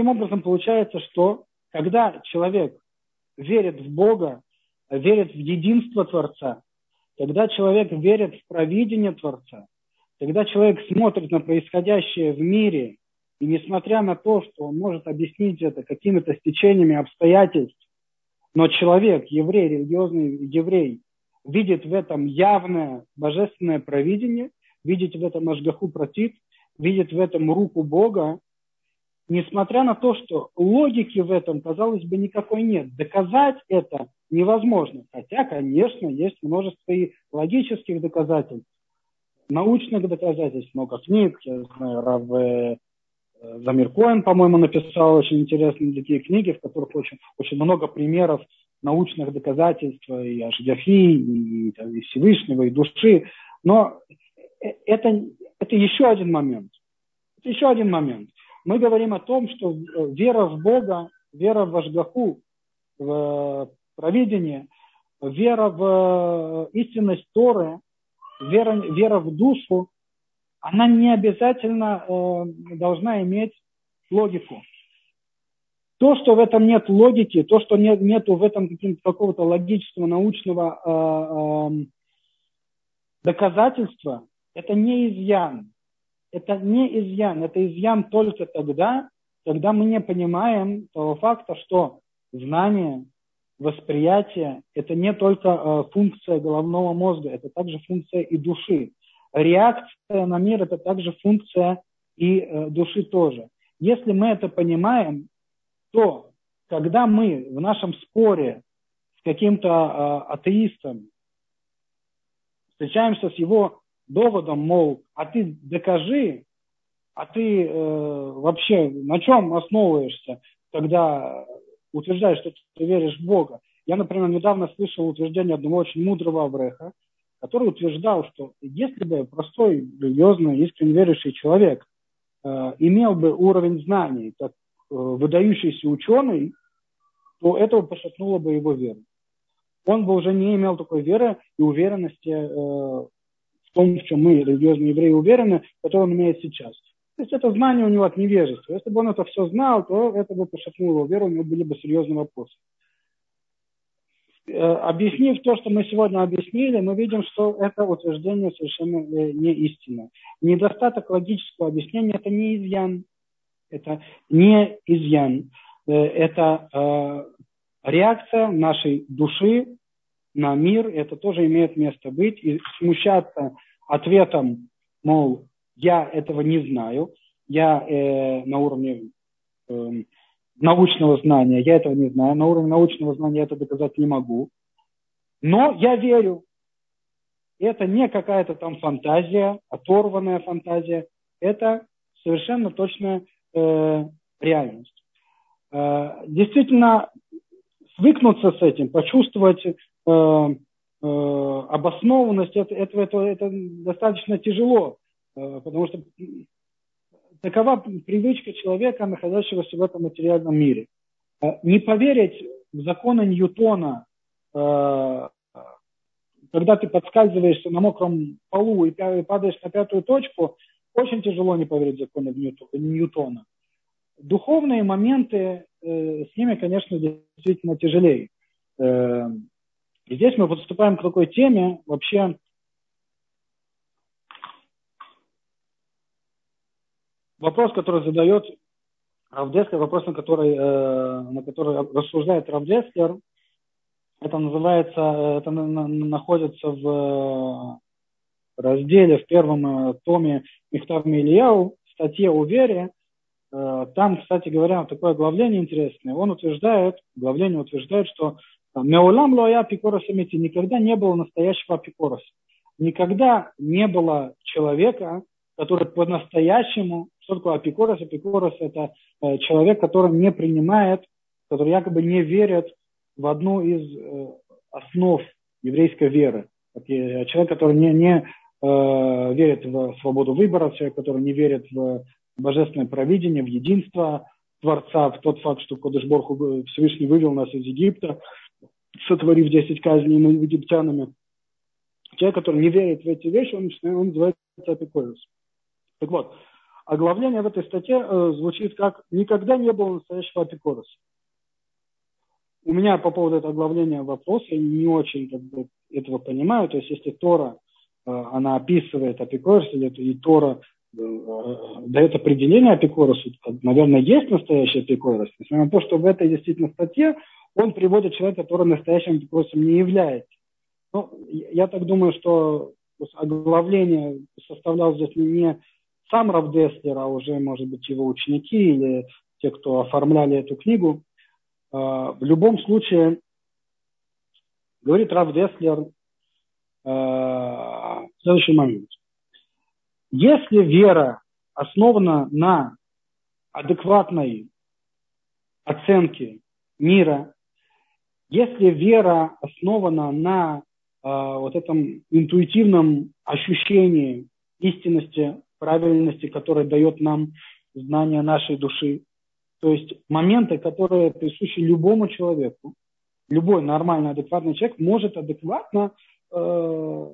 образом, получается, что когда человек верит в Бога, верит в единство Творца, когда человек верит в провидение Творца, когда человек смотрит на происходящее в мире, и несмотря на то, что он может объяснить это какими-то стечениями обстоятельств, но человек, еврей, религиозный еврей, видит в этом явное божественное провидение, видит в этом Ашгаху Протит, видит в этом руку Бога, несмотря на то, что логики в этом, казалось бы, никакой нет. Доказать это невозможно. Хотя, конечно, есть множество и логических доказательств, научных доказательств, много книг. Я знаю, Рав э, Замир Коэн, по-моему, написал очень интересные такие книги, в которых очень, очень много примеров научных доказательств и Ашгафи, и, и, и Всевышнего, и души. Но э, это, это еще один момент. Это еще один момент мы говорим о том, что э, вера в Бога, вера в Ашгаху, в провидение, вера в э, истинность Торы, вера, вера в душу, она не обязательно э, должна иметь логику. То, что в этом нет логики, то, что нет нету в этом какого-то логического, научного э, э, доказательства, это не изъян это не изъян, это изъян только тогда, когда мы не понимаем того факта, что знание, восприятие – это не только э, функция головного мозга, это также функция и души. Реакция на мир – это также функция и э, души тоже. Если мы это понимаем, то когда мы в нашем споре с каким-то э, атеистом встречаемся с его доводом, мол, а ты докажи, а ты э, вообще на чем основываешься, когда утверждаешь, что ты веришь в Бога. Я, например, недавно слышал утверждение одного очень мудрого Авреха, который утверждал, что если бы простой, религиозный, искренне верующий человек э, имел бы уровень знаний, как э, выдающийся ученый, то этого пошатнуло бы его веру. Он бы уже не имел такой веры и уверенности э, том, в чем мы, религиозные евреи, уверены, который он имеет сейчас. То есть это знание у него от невежества. Если бы он это все знал, то это бы пошатнуло его веру, у него были бы серьезные вопросы. Э, объяснив то, что мы сегодня объяснили, мы видим, что это утверждение совершенно э, не истина. Недостаток логического объяснения – это не изъян. Это не изъян. Э, это реакция нашей души на мир. Это тоже имеет место быть. И смущаться ответом, мол, я этого не знаю, я э, на уровне э, научного знания, я этого не знаю, на уровне научного знания я это доказать не могу, но я верю. Это не какая-то там фантазия, оторванная фантазия, это совершенно точная э, реальность. Э, действительно, свыкнуться с этим, почувствовать обоснованность это, этого, это, достаточно тяжело. Э, потому что такова привычка человека, находящегося в этом материальном мире. Э, не поверить в законы Ньютона, э, когда ты подскальзываешься на мокром полу и падаешь на пятую точку, очень тяжело не поверить в законы Ньютона. Духовные моменты, с ними, конечно, действительно тяжелее. И здесь мы подступаем к такой теме, вообще вопрос, который задает Равдеслер, вопрос, на который, э, на который рассуждает Равдеслер, это называется, э, это находится в разделе, в первом э, томе Михтав Ильяу, в статье о вере. Там, кстати говоря, такое оглавление интересное. Он утверждает, оглавление утверждает, что Меулам лоя апикорос никогда не было настоящего апикороса. Никогда не было человека, который по-настоящему что такое апикорос? Апикорос – это э, человек, который не принимает, который якобы не верит в одну из э, основ еврейской веры. Э, человек, который не, не э, верит в свободу выбора, человек, который не верит в божественное провидение, в единство Творца, в тот факт, что Кодышборху Всевышний вывел нас из Египта, сотворив 10 казней над египтянами. Человек, который не верит в эти вещи, он, он называется апикорос. Так вот, оглавление в этой статье э, звучит как «Никогда не было настоящего апикороса». У меня по поводу этого оглавления вопрос, я не очень как бы, этого понимаю. То есть если Тора, э, она описывает апикорос, или и Тора э, дает определение апикоросу, наверное, есть настоящий апикорос. Несмотря на то, что в этой действительно статье он приводит человека, который настоящим апикоросом не является. Ну, я так думаю, что оглавление составлял здесь не сам Рав Деслер, а уже, может быть, его ученики или те, кто оформляли эту книгу. А, в любом случае, говорит Рав Деслер а, следующий момент. Если вера основана на адекватной оценке мира, если вера основана на э, вот этом интуитивном ощущении истинности правильности, которая дает нам знание нашей души. То есть моменты, которые присущи любому человеку. Любой нормальный, адекватный человек может адекватно э,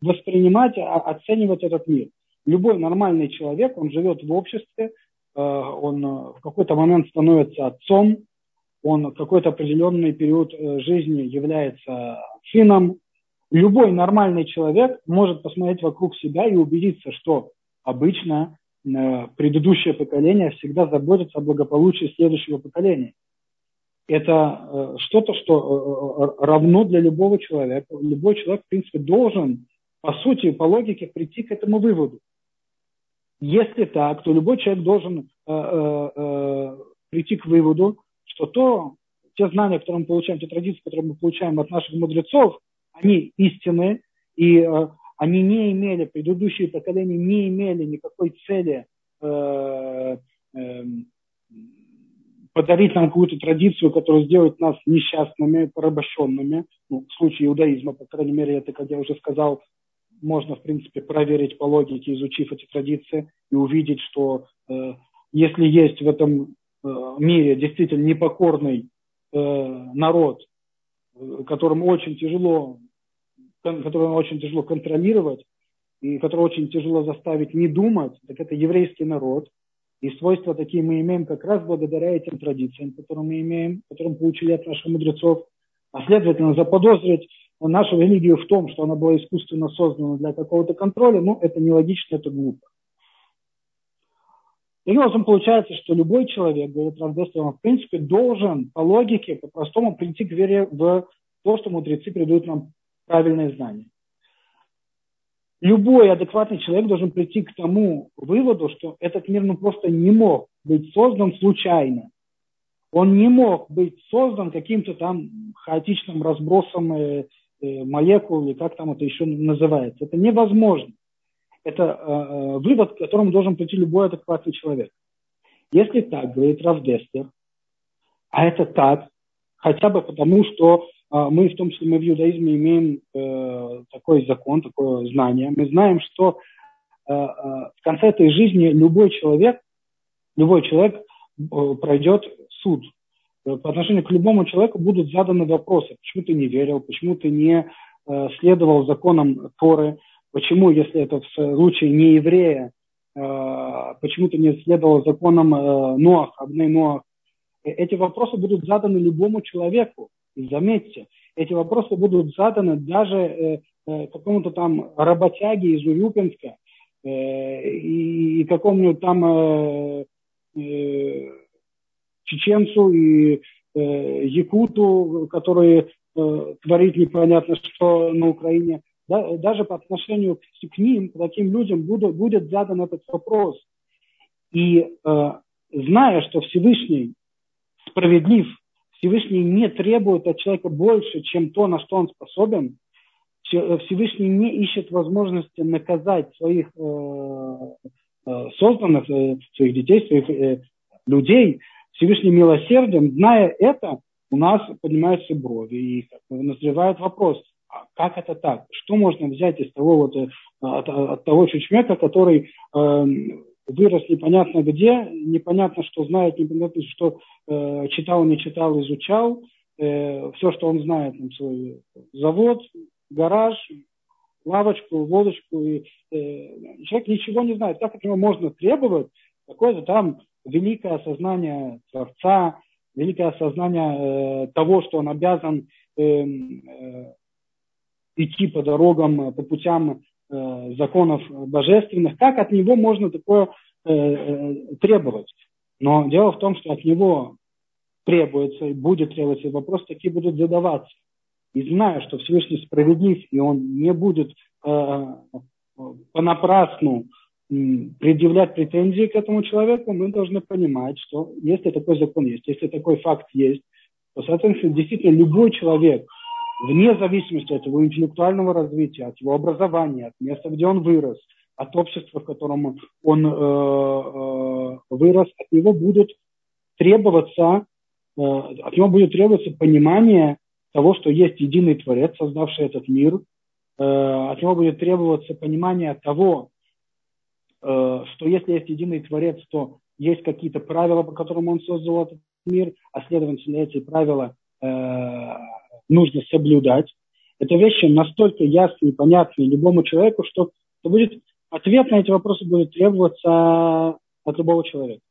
воспринимать, оценивать этот мир. Любой нормальный человек, он живет в обществе, э, он в какой-то момент становится отцом, он в какой-то определенный период э, жизни является сыном. Любой нормальный человек может посмотреть вокруг себя и убедиться, что обычно э, предыдущее поколение всегда заботится о благополучии следующего поколения. Это э, что-то, что равно для любого человека. Любой человек, в принципе, должен, по сути, по логике, прийти к этому выводу. Если так, то любой человек должен прийти к выводу, что то, те знания, которые мы получаем, те традиции, которые мы получаем от наших мудрецов, они истинные, и они не имели, предыдущие поколения не имели никакой цели э, э, подарить нам какую-то традицию, которая сделает нас несчастными, порабощенными. Ну, в случае иудаизма, по крайней мере, это, как я уже сказал, можно, в принципе, проверить по логике, изучив эти традиции, и увидеть, что э, если есть в этом э, мире действительно непокорный э, народ, э, которому очень тяжело которую очень тяжело контролировать, и который очень тяжело заставить не думать, так это еврейский народ. И свойства такие мы имеем как раз благодаря этим традициям, которые мы имеем, которые мы получили от наших мудрецов. А следовательно, заподозрить нашу религию в том, что она была искусственно создана для какого-то контроля, ну, это нелогично, это глупо. Таким образом, получается, что любой человек, говорит Равдестер, он, в принципе, должен по логике, по-простому прийти к вере в то, что мудрецы придают нам правильные знания. Любой адекватный человек должен прийти к тому выводу, что этот мир ну, просто не мог быть создан случайно. Он не мог быть создан каким-то там хаотичным разбросом э, э, молекул, или как там это еще называется. Это невозможно. Это э, э, вывод, к которому должен прийти любой адекватный человек. Если так, говорит Равдестер, а это так, хотя бы потому, что э, мы, в том числе мы в иудаизме, имеем э, такой закон, такое знание. Мы знаем, что э, э, в конце этой жизни любой человек, любой человек э, пройдет суд. Э, по отношению к любому человеку будут заданы вопросы. Почему ты не верил, почему ты не э, следовал законам Торы, Почему, если это в случае не еврея, э, почему ты не следовал законам э, Ноах, Абней Ноах? Э, эти вопросы будут заданы любому человеку. И заметьте, эти вопросы будут заданы даже какому-то там работяге из Урюпинска и какому-нибудь там чеченцу и якуту, который творит непонятно что на Украине да, даже по отношению к, ним, к таким людям будет, будет задан этот вопрос. И э, зная, что Всевышний справедлив, Всевышний не требует от человека больше, чем то, на что он способен, э, Всевышний не ищет возможности наказать своих э, э, созданных, э, своих детей, своих э, людей, Всевышний милосердием, зная это, у нас поднимаются брови и назревает вопрос, как это так? Что можно взять из того вот, э, от, от того чучмека, который э, вырос непонятно где, непонятно, что знает, непонятно, что э, читал, не читал, изучал, э, все, что он знает, там, свой завод, гараж, лавочку, водочку. И, э, человек ничего не знает. Как от него можно требовать какое-то там великое осознание Творца, великое осознание э, того, что он обязан э, э, идти по дорогам, по путям э, законов божественных, как от него можно такое э, э, требовать? Но дело в том, что от него требуется и будет требоваться, и вопросы такие будут задаваться. И зная, что Всевышний справедлив, и он не будет э, понапрасну предъявлять претензии к этому человеку, мы должны понимать, что если такой закон есть, если такой факт есть, то, соответственно, действительно любой человек, вне зависимости от его интеллектуального развития, от его образования, от места, где он вырос, от общества, в котором он э, э, вырос, от него будут требоваться, э, от него будет требоваться понимание того, что есть единый Творец, создавший этот мир, э, от него будет требоваться понимание того, э, что если есть единый Творец, то есть какие-то правила, по которым он создал этот мир, а следовательно эти правила э, нужно соблюдать. Это вещи настолько ясные и понятные любому человеку, что, будет, ответ на эти вопросы будет требоваться от любого человека.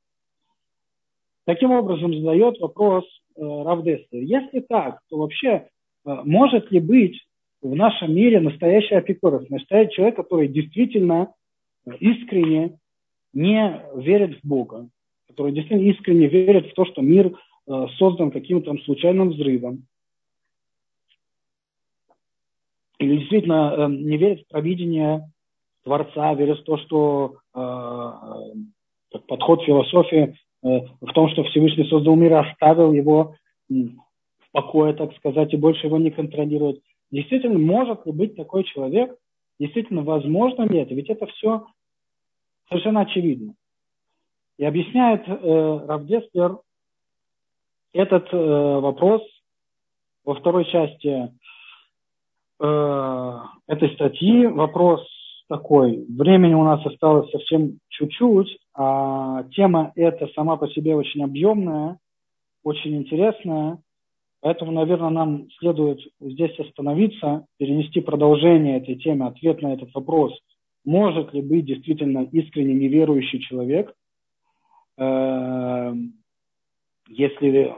Таким образом задает вопрос э, Равдестер. Если так, то вообще э, может ли быть в нашем мире настоящий апикоров, настоящий человек, который действительно э, искренне не верит в Бога, который действительно искренне верит в то, что мир э, создан каким-то случайным взрывом, или действительно э, не верит в провидение Творца, верит в то, что э, подход философии э, в том, что Всевышний создал мир, оставил его в покое, так сказать, и больше его не контролирует. Действительно, может ли быть такой человек? Действительно, возможно ли это? Ведь это все совершенно очевидно. И объясняет э, Равдеслер этот э, вопрос во второй части э, этой статьи. Вопрос такой. Времени у нас осталось совсем чуть-чуть, а тема эта сама по себе очень объемная, очень интересная. Поэтому, наверное, нам следует здесь остановиться, перенести продолжение этой темы, ответ на этот вопрос может ли быть действительно искренне неверующий человек, э, если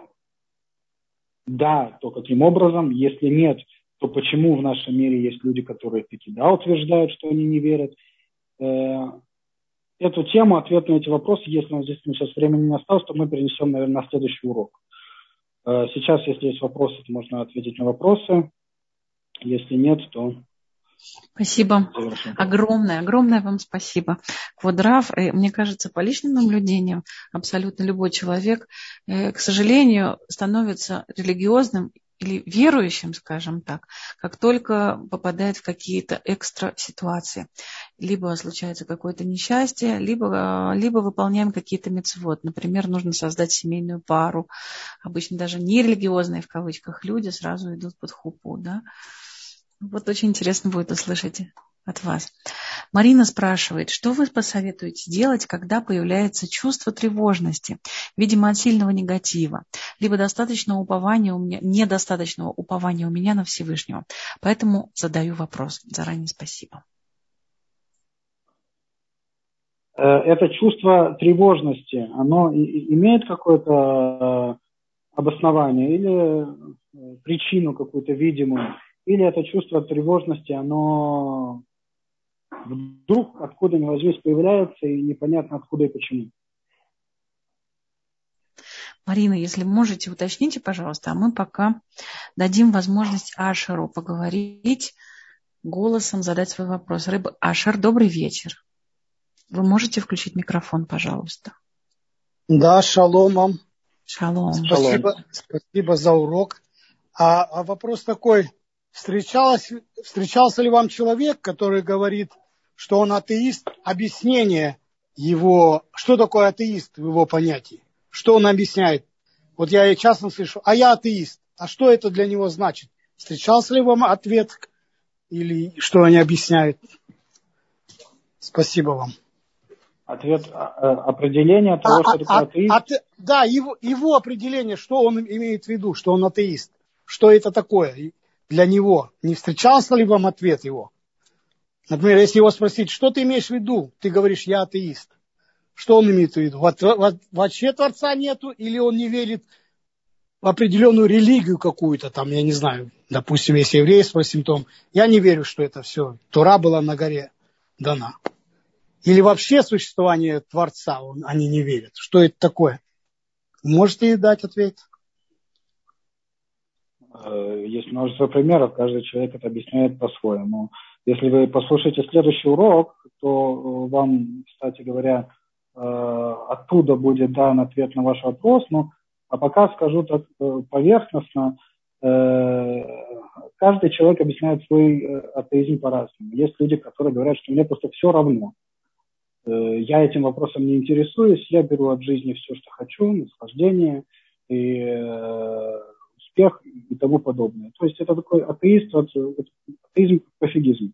да, то каким образом, если нет, то почему в нашем мире есть люди, которые таки да утверждают, что они не верят. Э, эту тему, ответ на эти вопросы, если у нас здесь сейчас времени не осталось, то мы перенесем, наверное, на следующий урок. Э, сейчас, если есть вопросы, то можно ответить на вопросы. Если нет, то Спасибо. Огромное, огромное вам спасибо. Квадрав, э, мне кажется, по личным наблюдениям, абсолютно любой человек, к сожалению, становится религиозным или верующим, скажем так, как только попадает в какие-то экстра ситуации. Либо случается какое-то несчастье, либо, либо выполняем какие-то мецвод. Например, нужно создать семейную пару. Обычно даже нерелигиозные в кавычках люди сразу идут под хупу. Да? Вот очень интересно будет услышать от вас. Марина спрашивает, что вы посоветуете делать, когда появляется чувство тревожности, видимо, от сильного негатива, либо достаточного упования у меня, недостаточного упования у меня на Всевышнего. Поэтому задаю вопрос. Заранее спасибо. Э, это чувство тревожности, оно имеет какое-то э, обоснование или э, причину какую-то видимую, или это чувство тревожности, оно вдруг откуда ни возьмись появляется и непонятно откуда и почему. Марина, если можете, уточните, пожалуйста, а мы пока дадим возможность Ашеру поговорить голосом, задать свой вопрос. Рыба Ашер, добрый вечер. Вы можете включить микрофон, пожалуйста? Да, шалом вам. Шалом. Спасибо, спасибо за урок. А, а вопрос такой, встречалось, встречался ли вам человек, который говорит, что он атеист, объяснение его, что такое атеист в его понятии, что он объясняет. Вот я часто слышу, а я атеист, а что это для него значит? Встречался ли вам ответ или что они объясняют? Спасибо вам. Ответ, а, а, определение того, а, что такое а, атеист? А, да, его, его определение, что он имеет в виду, что он атеист. Что это такое для него? Не встречался ли вам ответ его? Например, если его спросить, что ты имеешь в виду, ты говоришь, я атеист. Что он имеет в виду? Вообще Творца нету или он не верит в определенную религию какую-то там, я не знаю, допустим, если евреи спросим, то я не верю, что это все. Тура была на горе дана. Или вообще существование Творца он, они не верят. Что это такое? Можете дать ответ? Э, есть множество примеров, каждый человек это объясняет по-своему. Если вы послушаете следующий урок, то э, вам, кстати говоря, э, оттуда будет дан ответ на ваш вопрос. Ну, а пока скажу так поверхностно, каждый человек объясняет свой атеизм по-разному. Есть люди, которые говорят, что мне просто все равно. Я этим вопросом не интересуюсь, я беру от жизни все, что хочу, наслаждение и успех и тому подобное. То есть это такой атеист, атеизм пофигизм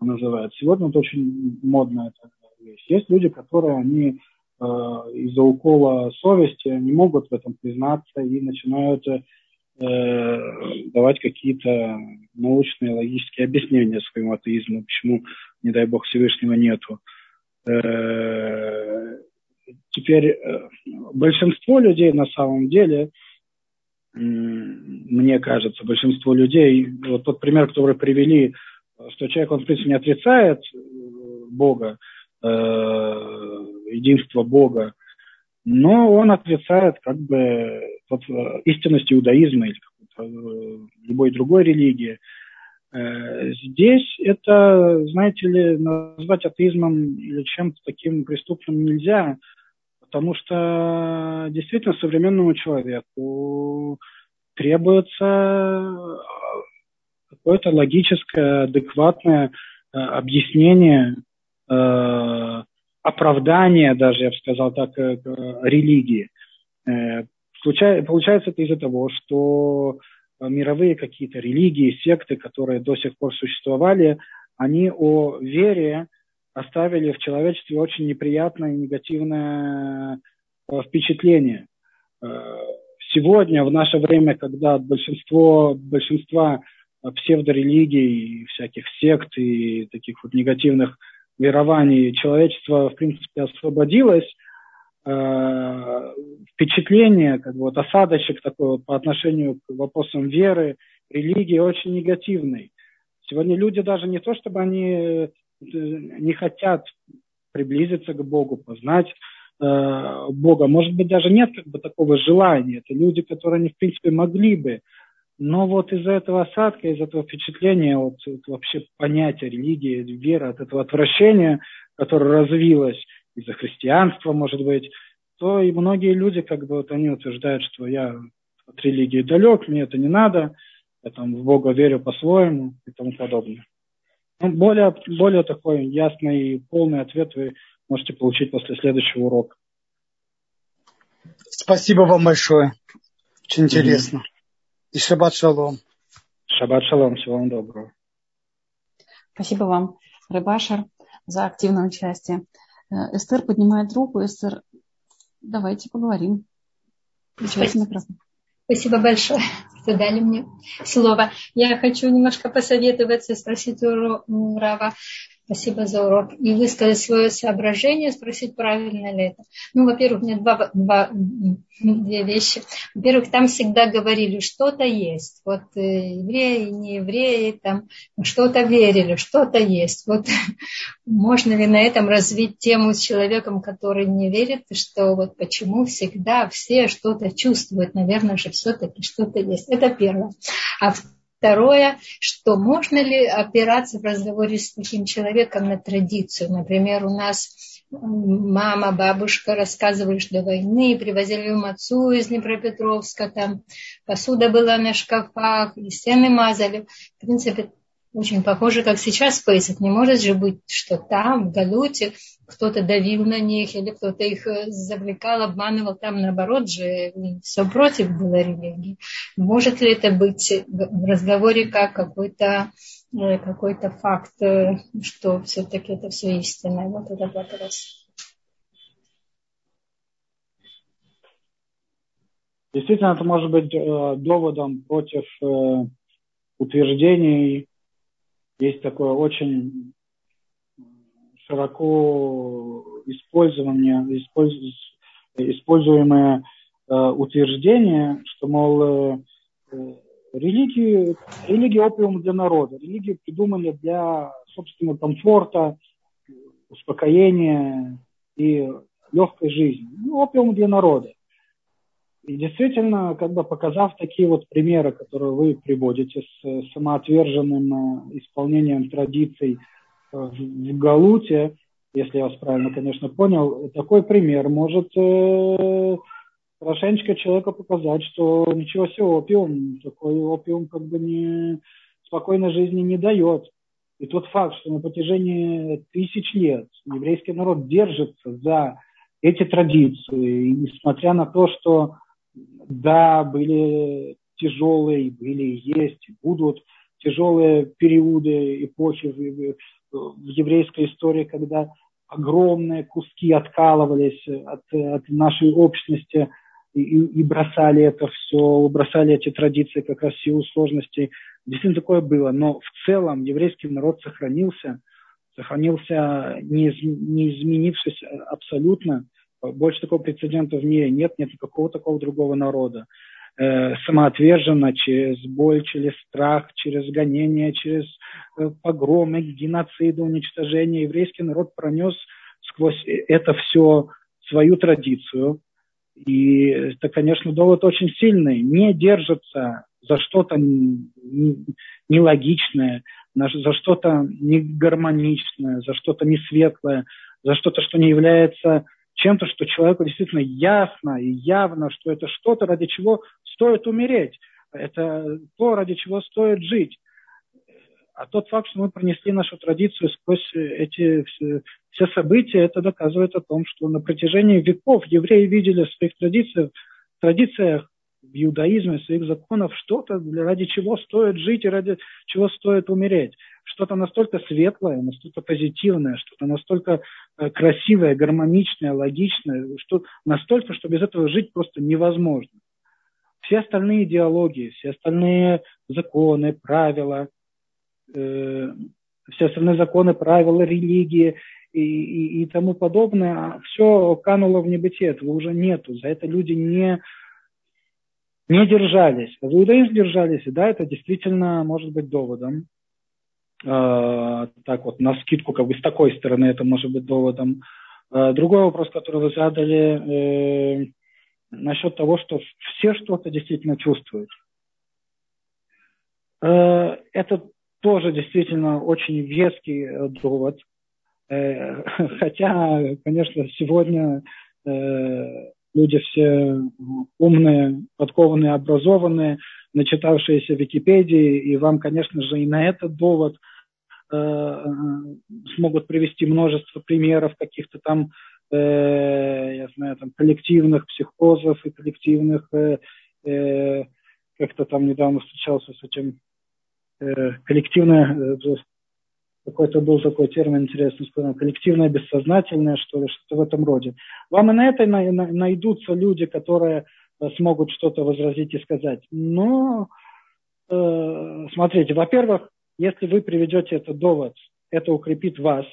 называют. Сегодня это очень модная вещь. Есть люди, которые они э, из-за укола совести не могут в этом признаться и начинают э, давать какие-то научные, логические объяснения своему атеизму, почему, не дай бог, Всевышнего нету. Э, теперь э, большинство людей на самом деле, мне кажется, большинство людей, вот тот пример, который привели, что человек, он, в принципе, не отрицает э, Бога, э, единство Бога, но он отрицает как бы вот, э, истинность иудаизма или э, любой другой религии. Э, здесь это, знаете ли, назвать атеизмом или чем-то таким преступным нельзя, потому что действительно современному человеку требуется какое-то логическое, адекватное э, объяснение, э, оправдание даже, я бы сказал так, э, религии. Э, получается это из-за того, что мировые какие-то религии, секты, которые до сих пор существовали, они о вере оставили в человечестве очень неприятное и негативное э, впечатление. Э, сегодня, в наше время, когда большинство, большинства псевдорелигий, всяких сект и таких вот негативных верований человечество, в принципе, освободилось, э, впечатление, как бы вот осадочек такой вот по отношению к вопросам веры, религии очень негативный. Сегодня люди даже не то, чтобы они не хотят приблизиться к Богу, познать э, Бога. Может быть, даже нет как бы такого желания. Это люди, которые они, в принципе, могли бы. Но вот из-за этого осадка, из за этого впечатления, вот, вот вообще понятия религии, веры, от этого отвращения, которое развилось из-за христианства, может быть, то и многие люди, как бы, вот они утверждают, что я от религии далек, мне это не надо, я там в Бога верю по-своему и тому подобное. Ну, более, более такой ясный и полный ответ вы можете получить после следующего урока. Спасибо вам большое. Очень интересно. Mm-hmm. И шаббат шалом. Шаббат шалом. Всего вам доброго. Спасибо вам, Рыбашер, за активное участие. Э, Эстер поднимает руку. Эстер, давайте поговорим. Спасибо. Спасибо большое что дали мне слово. Я хочу немножко посоветоваться, спросить у Рава, Спасибо за урок. И высказать свое соображение, спросить, правильно ли это. Ну, во-первых, меня два, два, две вещи. Во-первых, там всегда говорили, что-то есть. Вот э, евреи, не евреи, там что-то верили, что-то есть. Вот можно ли на этом развить тему с человеком, который не верит, что вот почему всегда все что-то чувствуют. Наверное, же все-таки что-то есть. Это первое. А Второе, что можно ли опираться в разговоре с таким человеком на традицию. Например, у нас мама, бабушка рассказывали, что до войны привозили мацу из Днепропетровска, там посуда была на шкафах, и стены мазали. В принципе, очень похоже, как сейчас в Не может же быть, что там, в Галуте, кто-то давил на них или кто-то их э, завлекал, обманывал. Там, наоборот же, все против было религии. Может ли это быть в разговоре как какой-то э, какой-то факт, э, что все-таки это все истинное? Вот этот вопрос. Действительно, это может быть доводом против утверждений есть такое очень широко использование, используемое э, утверждение, что, мол, э, религии, религия опиум для народа, религию придумали для собственного комфорта, успокоения и легкой жизни. Ну, опиум для народа. И действительно, как бы показав такие вот примеры, которые вы приводите с самоотверженным э, исполнением традиций э, в Галуте, если я вас правильно, конечно, понял, такой пример может э, хорошенечко человеку показать, что ничего себе опиум, такой опиум как бы не спокойной жизни не дает. И тот факт, что на протяжении тысяч лет еврейский народ держится за эти традиции, несмотря на то, что да, были тяжелые, были и есть, будут тяжелые периоды, эпохи в, в еврейской истории, когда огромные куски откалывались от, от нашей общности и, и бросали это все, бросали эти традиции как раз в силу сложностей. Действительно такое было, но в целом еврейский народ сохранился, сохранился, не, не изменившись абсолютно. Больше такого прецедента в мире нет, нет никакого такого другого народа. Э, самоотверженно, через боль, через страх, через гонение, через э, погромы, геноциды, уничтожение. Еврейский народ пронес сквозь это все свою традицию. И это, конечно, довод очень сильный. Не держится за что-то нелогичное, за что-то не гармоничное, за что-то не светлое, за что-то, что не является чем-то, что человеку действительно ясно и явно, что это что-то, ради чего стоит умереть. Это то, ради чего стоит жить. А тот факт, что мы пронесли нашу традицию сквозь эти все, все события, это доказывает о том, что на протяжении веков евреи видели в своих традициях, традициях в иудаизме, своих законов что-то, ради чего стоит жить и ради чего стоит умереть. Что-то настолько светлое, настолько позитивное, что-то настолько э, красивое, гармоничное, логичное, что настолько, что без этого жить просто невозможно. Все остальные идеологии, все остальные законы, правила, э, все остальные законы, правила, религии и, и, и тому подобное, все кануло в небытие, этого уже нету. За это люди не, не держались. В иудаизм держались, и да, это действительно может быть доводом. Э, так вот, на скидку, как бы с такой стороны это может быть доводом. Э, другой вопрос, который вы задали, э, насчет того, что все что-то действительно чувствуют. Э, это тоже действительно очень веский э, довод. Э, хотя, конечно, сегодня люди все умные, подкованные, образованные, начитавшиеся Википедии, и вам, конечно же, и на этот довод смогут привести множество примеров каких-то там, я знаю, там коллективных психозов и коллективных, как-то там недавно встречался с этим Э, коллективное, э, какой-то был такой термин интересный, сказал, коллективное бессознательное, что ли, что-то в этом роде. Вам и на это найдутся люди, которые э, смогут что-то возразить и сказать. Но, э, смотрите, во-первых, если вы приведете этот довод, это укрепит вас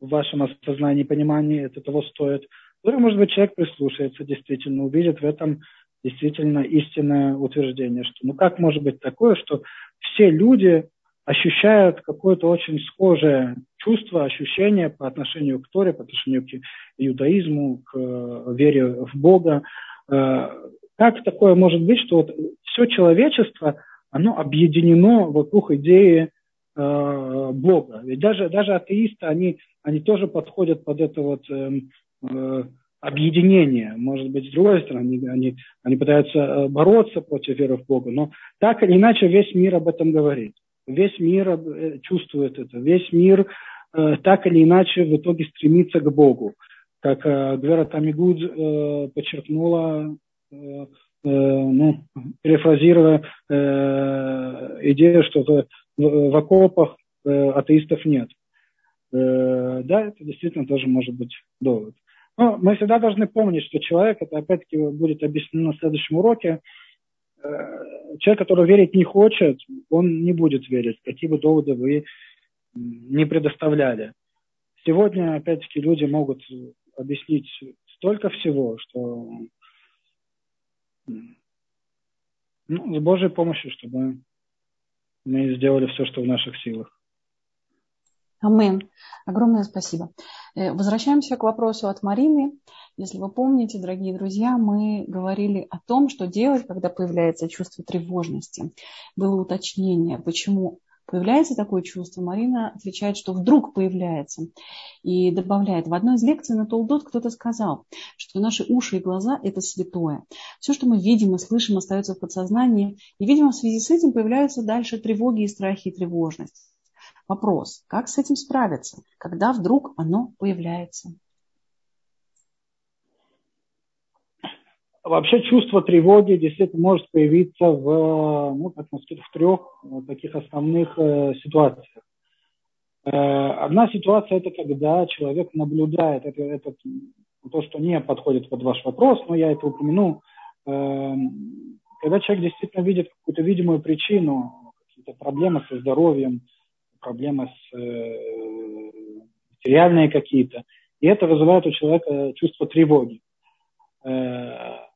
в вашем осознании, понимании, это того стоит. Второе, может быть, человек прислушается действительно, увидит в этом действительно истинное утверждение, что ну как может быть такое, что все люди ощущают какое-то очень схожее чувство, ощущение по отношению к Торе, по отношению к иудаизму, к э, вере в Бога. Э, как такое может быть, что вот все человечество, оно объединено вокруг идеи Бога? Ведь даже, даже атеисты, они, они тоже подходят под это вот эм, объединение. Может быть, с другой стороны, они, они, они пытаются э, бороться против веры в Бога, но так или иначе весь мир об этом говорит. Весь мир э, чувствует это. Весь мир э, так или иначе в итоге стремится к Богу. Как э, Гвера Тамигуд э, подчеркнула, э, э, ну, перефразируя э, идею, что в, в, в окопах э, атеистов нет. Э, да, это действительно тоже может быть довод. Но мы всегда должны помнить, что человек, это опять-таки будет объяснено на следующем уроке, э, человек, который верить не хочет, он не будет верить, какие бы доводы вы не предоставляли. Сегодня, опять-таки, люди могут объяснить столько всего, что ну, с Божьей помощью, чтобы мы сделали все, что в наших силах. Амен. Огромное спасибо. Э, возвращаемся к вопросу от Марины. Если вы помните, дорогие друзья, мы говорили о том, что делать, когда появляется чувство тревожности. Было уточнение, почему появляется такое чувство. Марина отвечает, что вдруг появляется. И добавляет, в одной из лекций на Толдот кто-то сказал, что наши уши и глаза – это святое. Все, что мы видим и слышим, остается в подсознании. И, видимо, в связи с этим появляются дальше тревоги и страхи и тревожность. Вопрос, как с этим справиться, когда вдруг оно появляется? Вообще чувство тревоги действительно может появиться в, ну, как мы сказать, в трех таких основных э, ситуациях. Э, одна ситуация – это когда человек наблюдает это, это, то, что не подходит под ваш вопрос, но я это упомяну. Э, когда человек действительно видит какую-то видимую причину, какие-то проблемы со здоровьем, проблемы с, э, материальные какие-то. И это вызывает у человека чувство тревоги. Э,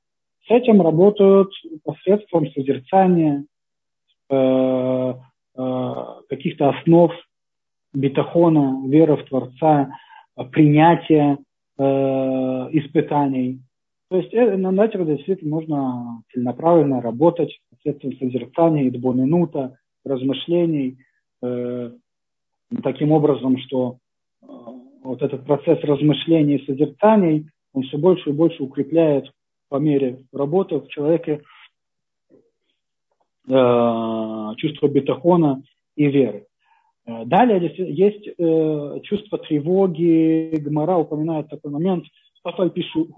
этим работают посредством созерцания э, каких-то основ бетахона, веры в Творца, принятия испытаний. То есть над этим действительно можно целенаправленно работать посредством созерцания, идбоненута, размышлений – Э, таким образом, что э, вот этот процесс размышлений и созерцаний, он все больше и больше укрепляет по мере работы в человеке э, чувство бетахона и веры. Далее есть чувство тревоги. Гмара упоминает такой момент. пишу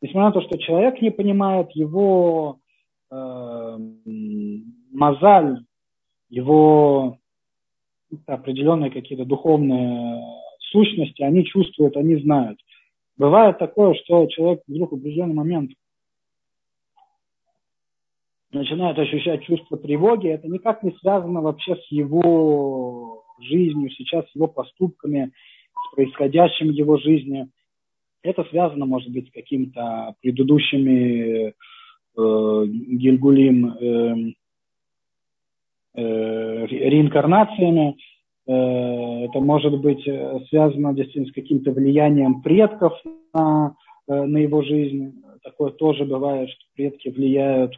Несмотря на то, что человек не понимает, его э, мозаль, его определенные какие-то духовные сущности, они чувствуют, они знают. Бывает такое, что человек вдруг в определенный момент начинает ощущать чувство тревоги, это никак не связано вообще с его жизнью, сейчас с его поступками, с происходящим в его жизни. Это связано, может быть, с какими-то предыдущими э, Гильгулим э, э, реинкарнациями. Э, это может быть связано действительно с каким-то влиянием предков на, э, на его жизнь. Такое тоже бывает, что предки влияют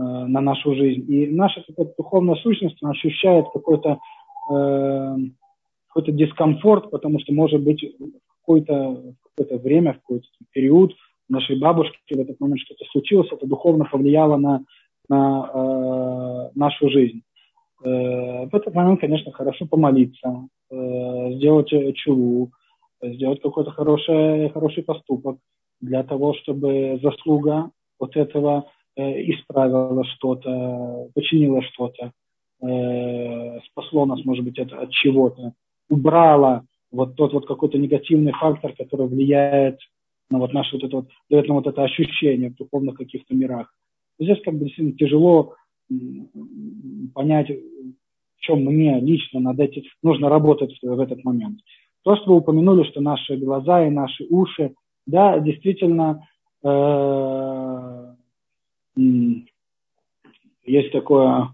Э, на нашу жизнь. И наша какая-то духовная сущность ощущает какой-то э, какой-то дискомфорт, потому что, может быть, какое-то, какое время, в какой-то период нашей бабушки в этот момент что-то случилось, это духовно повлияло на, на э, нашу жизнь. Э, в этот момент, конечно, хорошо помолиться, э, сделать чулу, сделать какой-то хороший, хороший поступок для того, чтобы заслуга вот этого Э, исправила что-то, починила что-то, спасло нас, может быть, от, от чего-то, убрала вот тот вот какой-то негативный фактор, который влияет на вот наше вот это вот, дает нам вот это ощущение в духовных каких-то мирах. Здесь как бы действительно тяжело понять, чем мне лично надо этим нужно работать в этот момент. То, что вы упомянули, что наши глаза и наши уши, да, действительно, э, есть такое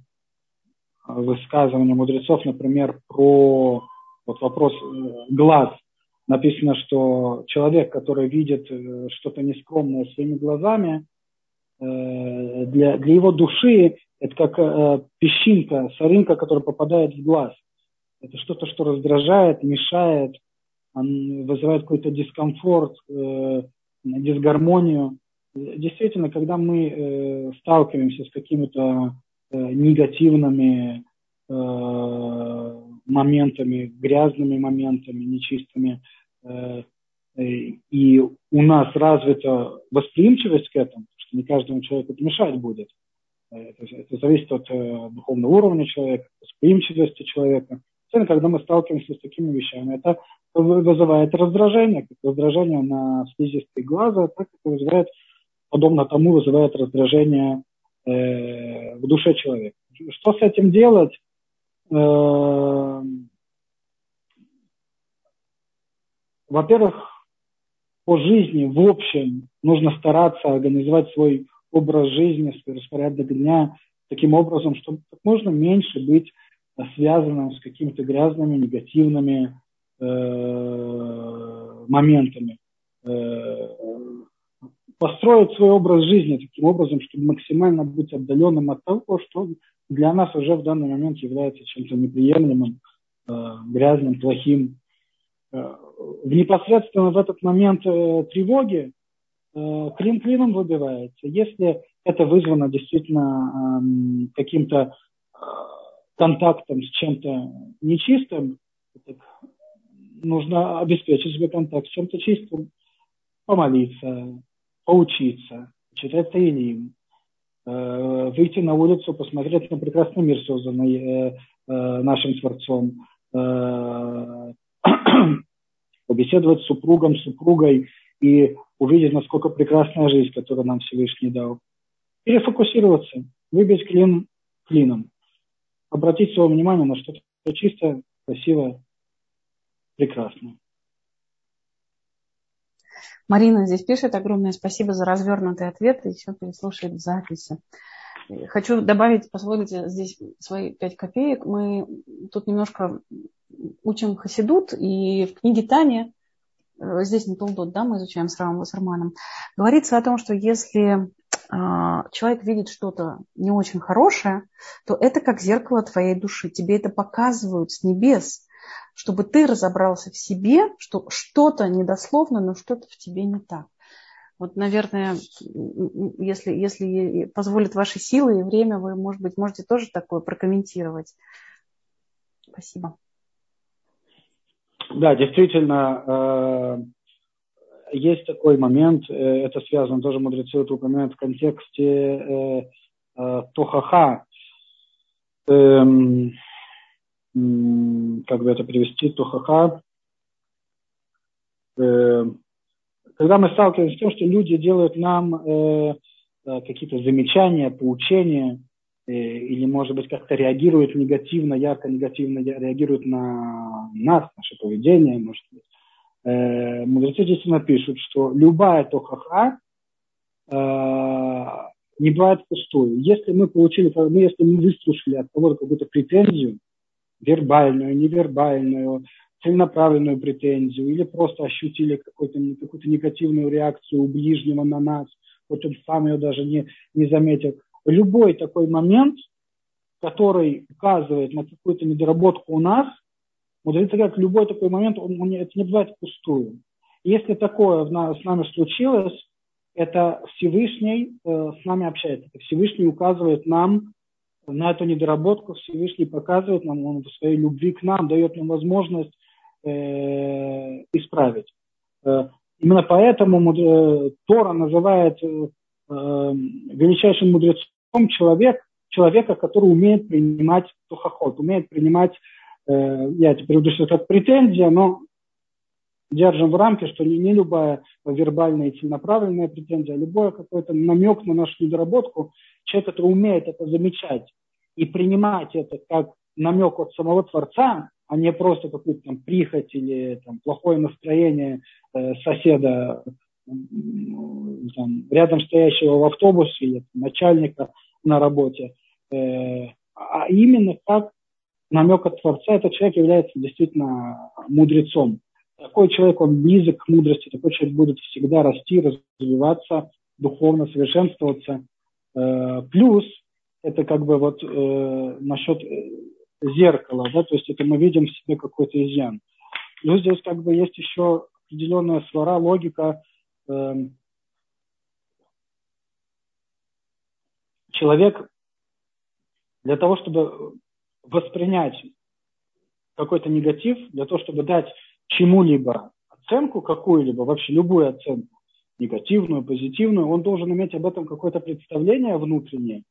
высказывание мудрецов, например, про вот вопрос э, глаз. Написано, что человек, который видит э, что-то нескромное своими глазами, для, для его души это как песчинка, соринка, которая попадает в глаз. Это что-то, что раздражает, мешает, вызывает какой-то дискомфорт, дисгармонию действительно, когда мы э, сталкиваемся с какими-то э, негативными э, моментами, грязными моментами, нечистыми, э, э, и у нас развита восприимчивость к этому, не каждому человеку это мешать будет. Это, это зависит от э, духовного уровня человека, восприимчивости человека. Особенно, когда мы сталкиваемся с такими вещами, это вызывает раздражение, как раздражение на слизистой глаза, так это вызывает подобно тому вызывает раздражение э, в душе человека. Что с этим делать? Э, во-первых, по жизни в общем нужно стараться организовать свой образ жизни, свой распорядок дня таким образом, чтобы как можно меньше быть связанным с какими-то грязными, негативными э, моментами. Э, построить свой образ жизни таким образом, чтобы максимально быть отдаленным от того, что для нас уже в данный момент является чем-то неприемлемым, э, грязным, плохим. Э, в непосредственно в этот момент э, тревоги э, клин клином выбивается. Если это вызвано действительно э, каким-то э, контактом с чем-то нечистым, так, нужно обеспечить себе контакт с чем-то чистым, помолиться, поучиться, читать Таилим, э, выйти на улицу, посмотреть на прекрасный мир, созданный э, э, нашим Творцом, побеседовать с супругом, супругой и увидеть, насколько прекрасная жизнь, которую нам Всевышний дал. Перефокусироваться, выбить клин клином, обратить свое внимание на что-то чистое, красивое, прекрасное. Марина здесь пишет огромное спасибо за развернутый ответ и все переслушает записи. Хочу добавить, позволите, здесь свои пять копеек. Мы тут немножко учим Хасидут, и в книге Тани, э, здесь не Толдот, да, мы изучаем с Рамом Вассерманом, говорится о том, что если а, человек видит что-то не очень хорошее, то это как зеркало твоей души. Тебе это показывают с небес чтобы ты разобрался в себе, что что-то недословно, но что-то в тебе не так. Вот, наверное, если, если позволит ваши силы и время, вы, может быть, можете тоже такое прокомментировать. Спасибо. Да, действительно, э, есть такой момент, э, это связано, тоже мудрецы это упоминают в контексте э, Тохаха. Эм, как бы это привести, тухаха. Э, когда мы сталкиваемся с тем, что люди делают нам э, какие-то замечания, поучения, или, может быть, как-то реагирует негативно, ярко негативно реагирует на нас, наше поведение, может быть. Мудрецы действительно пишут, что любая тохаха не бывает пустую. Если мы получили, ну, если мы выслушали от кого-то какую-то претензию, вербальную, невербальную, целенаправленную претензию, или просто ощутили какую-то какую негативную реакцию у ближнего на нас, хоть он сам ее даже не, не заметил. Любой такой момент, который указывает на какую-то недоработку у нас, мудрецы говорят, любой такой момент, он, он, это не бывает пустую. Если такое с нами случилось, это Всевышний э, с нами общается. Всевышний указывает нам на эту недоработку, Всевышний показывает нам, он в своей любви к нам дает нам возможность э, исправить. Э, именно поэтому э, Тора называет величайшим мудрецом человек, человека, который умеет принимать тухоход, умеет принимать, я теперь буду это как претензия, но держим в рамке, что не любая вербальная и целенаправленная претензия, а любой какой-то намек на нашу недоработку, человек, который умеет это замечать и принимать это как намек от самого Творца, а не просто какую-то там прихоть или там, плохое настроение э, соседа, там, рядом стоящего в автобусе или начальника на работе, э, а именно как намек от Творца этот человек является действительно мудрецом такой человек, он близок к мудрости, такой человек будет всегда расти, развиваться, духовно совершенствоваться. Э, плюс это как бы вот э, насчет э, зеркала, да, то есть это мы видим в себе какой-то изъян. Плюс здесь как бы есть еще определенная свара, логика. Человек для того, чтобы воспринять какой-то негатив, для того, чтобы дать чему-либо оценку какую-либо, вообще любую оценку, негативную, позитивную, он должен иметь об этом какое-то представление внутреннее, э,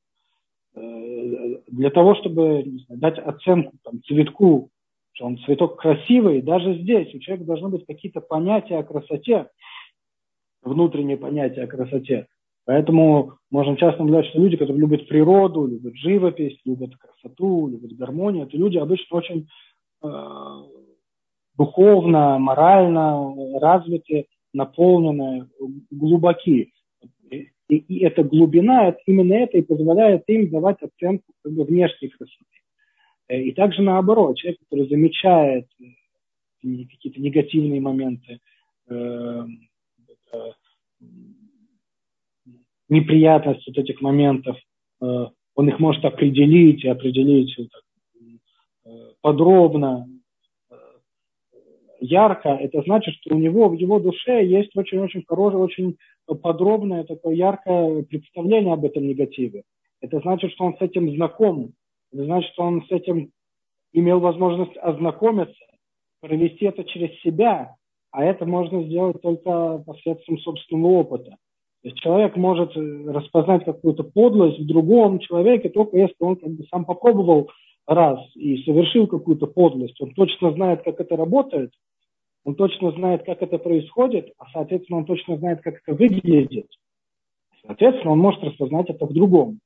для того, чтобы знаю, дать оценку там, цветку, что он цветок красивый, даже здесь у человека должны быть какие-то понятия о красоте, внутренние понятия о красоте. Поэтому можно часто наблюдать, что люди, которые любят природу, любят живопись, любят красоту, любят гармонию, это люди обычно очень э, духовно, морально развиты, наполнены, глубоки. И, и эта глубина, именно это и позволяет им давать оценку как бы, внешней красоты. Э, и также наоборот, человек, который замечает э, какие-то негативные моменты, э, э, неприятность вот этих моментов, он их может определить и определить подробно, ярко, это значит, что у него в его душе есть очень-очень хорошее, очень подробное, такое яркое представление об этом негативе. Это значит, что он с этим знаком. Это значит, что он с этим имел возможность ознакомиться, провести это через себя, а это можно сделать только посредством собственного опыта. То есть человек может распознать какую-то подлость в другом человеке, только если он как бы сам попробовал раз и совершил какую-то подлость, он точно знает, как это работает, он точно знает, как это происходит, а, соответственно, он точно знает, как это выглядит. Соответственно, он может распознать это в другом.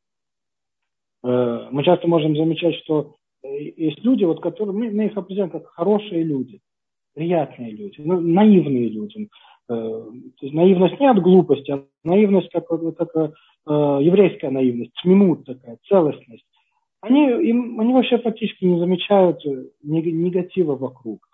Э, мы часто можем замечать, что э, есть люди, вот, которые, мы, мы их определяем как хорошие люди, приятные люди, ну, наивные люди. Э, то есть наивность не от глупости, а наивность как, как еврейская наивность, тмимут такая, целостность. Они, им, они вообще фактически не замечают негатива вокруг.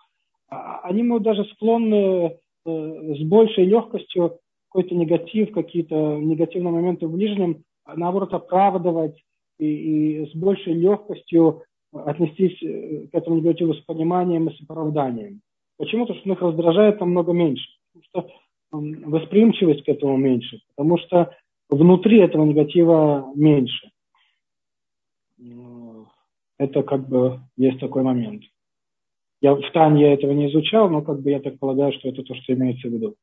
А, они мы даже склонны э, с большей легкостью какой-то негатив, какие-то негативные моменты в ближнем, наоборот, оправдывать и, и с большей легкостью отнестись э, к этому негативу с пониманием и с оправданием. Почему? Потому что их раздражает намного меньше. Потому что восприимчивость к этому меньше. Потому что внутри этого негатива меньше. Это как бы есть такой момент. Я в Тане я этого не изучал, но как бы я так полагаю, что это то, что имеется в виду.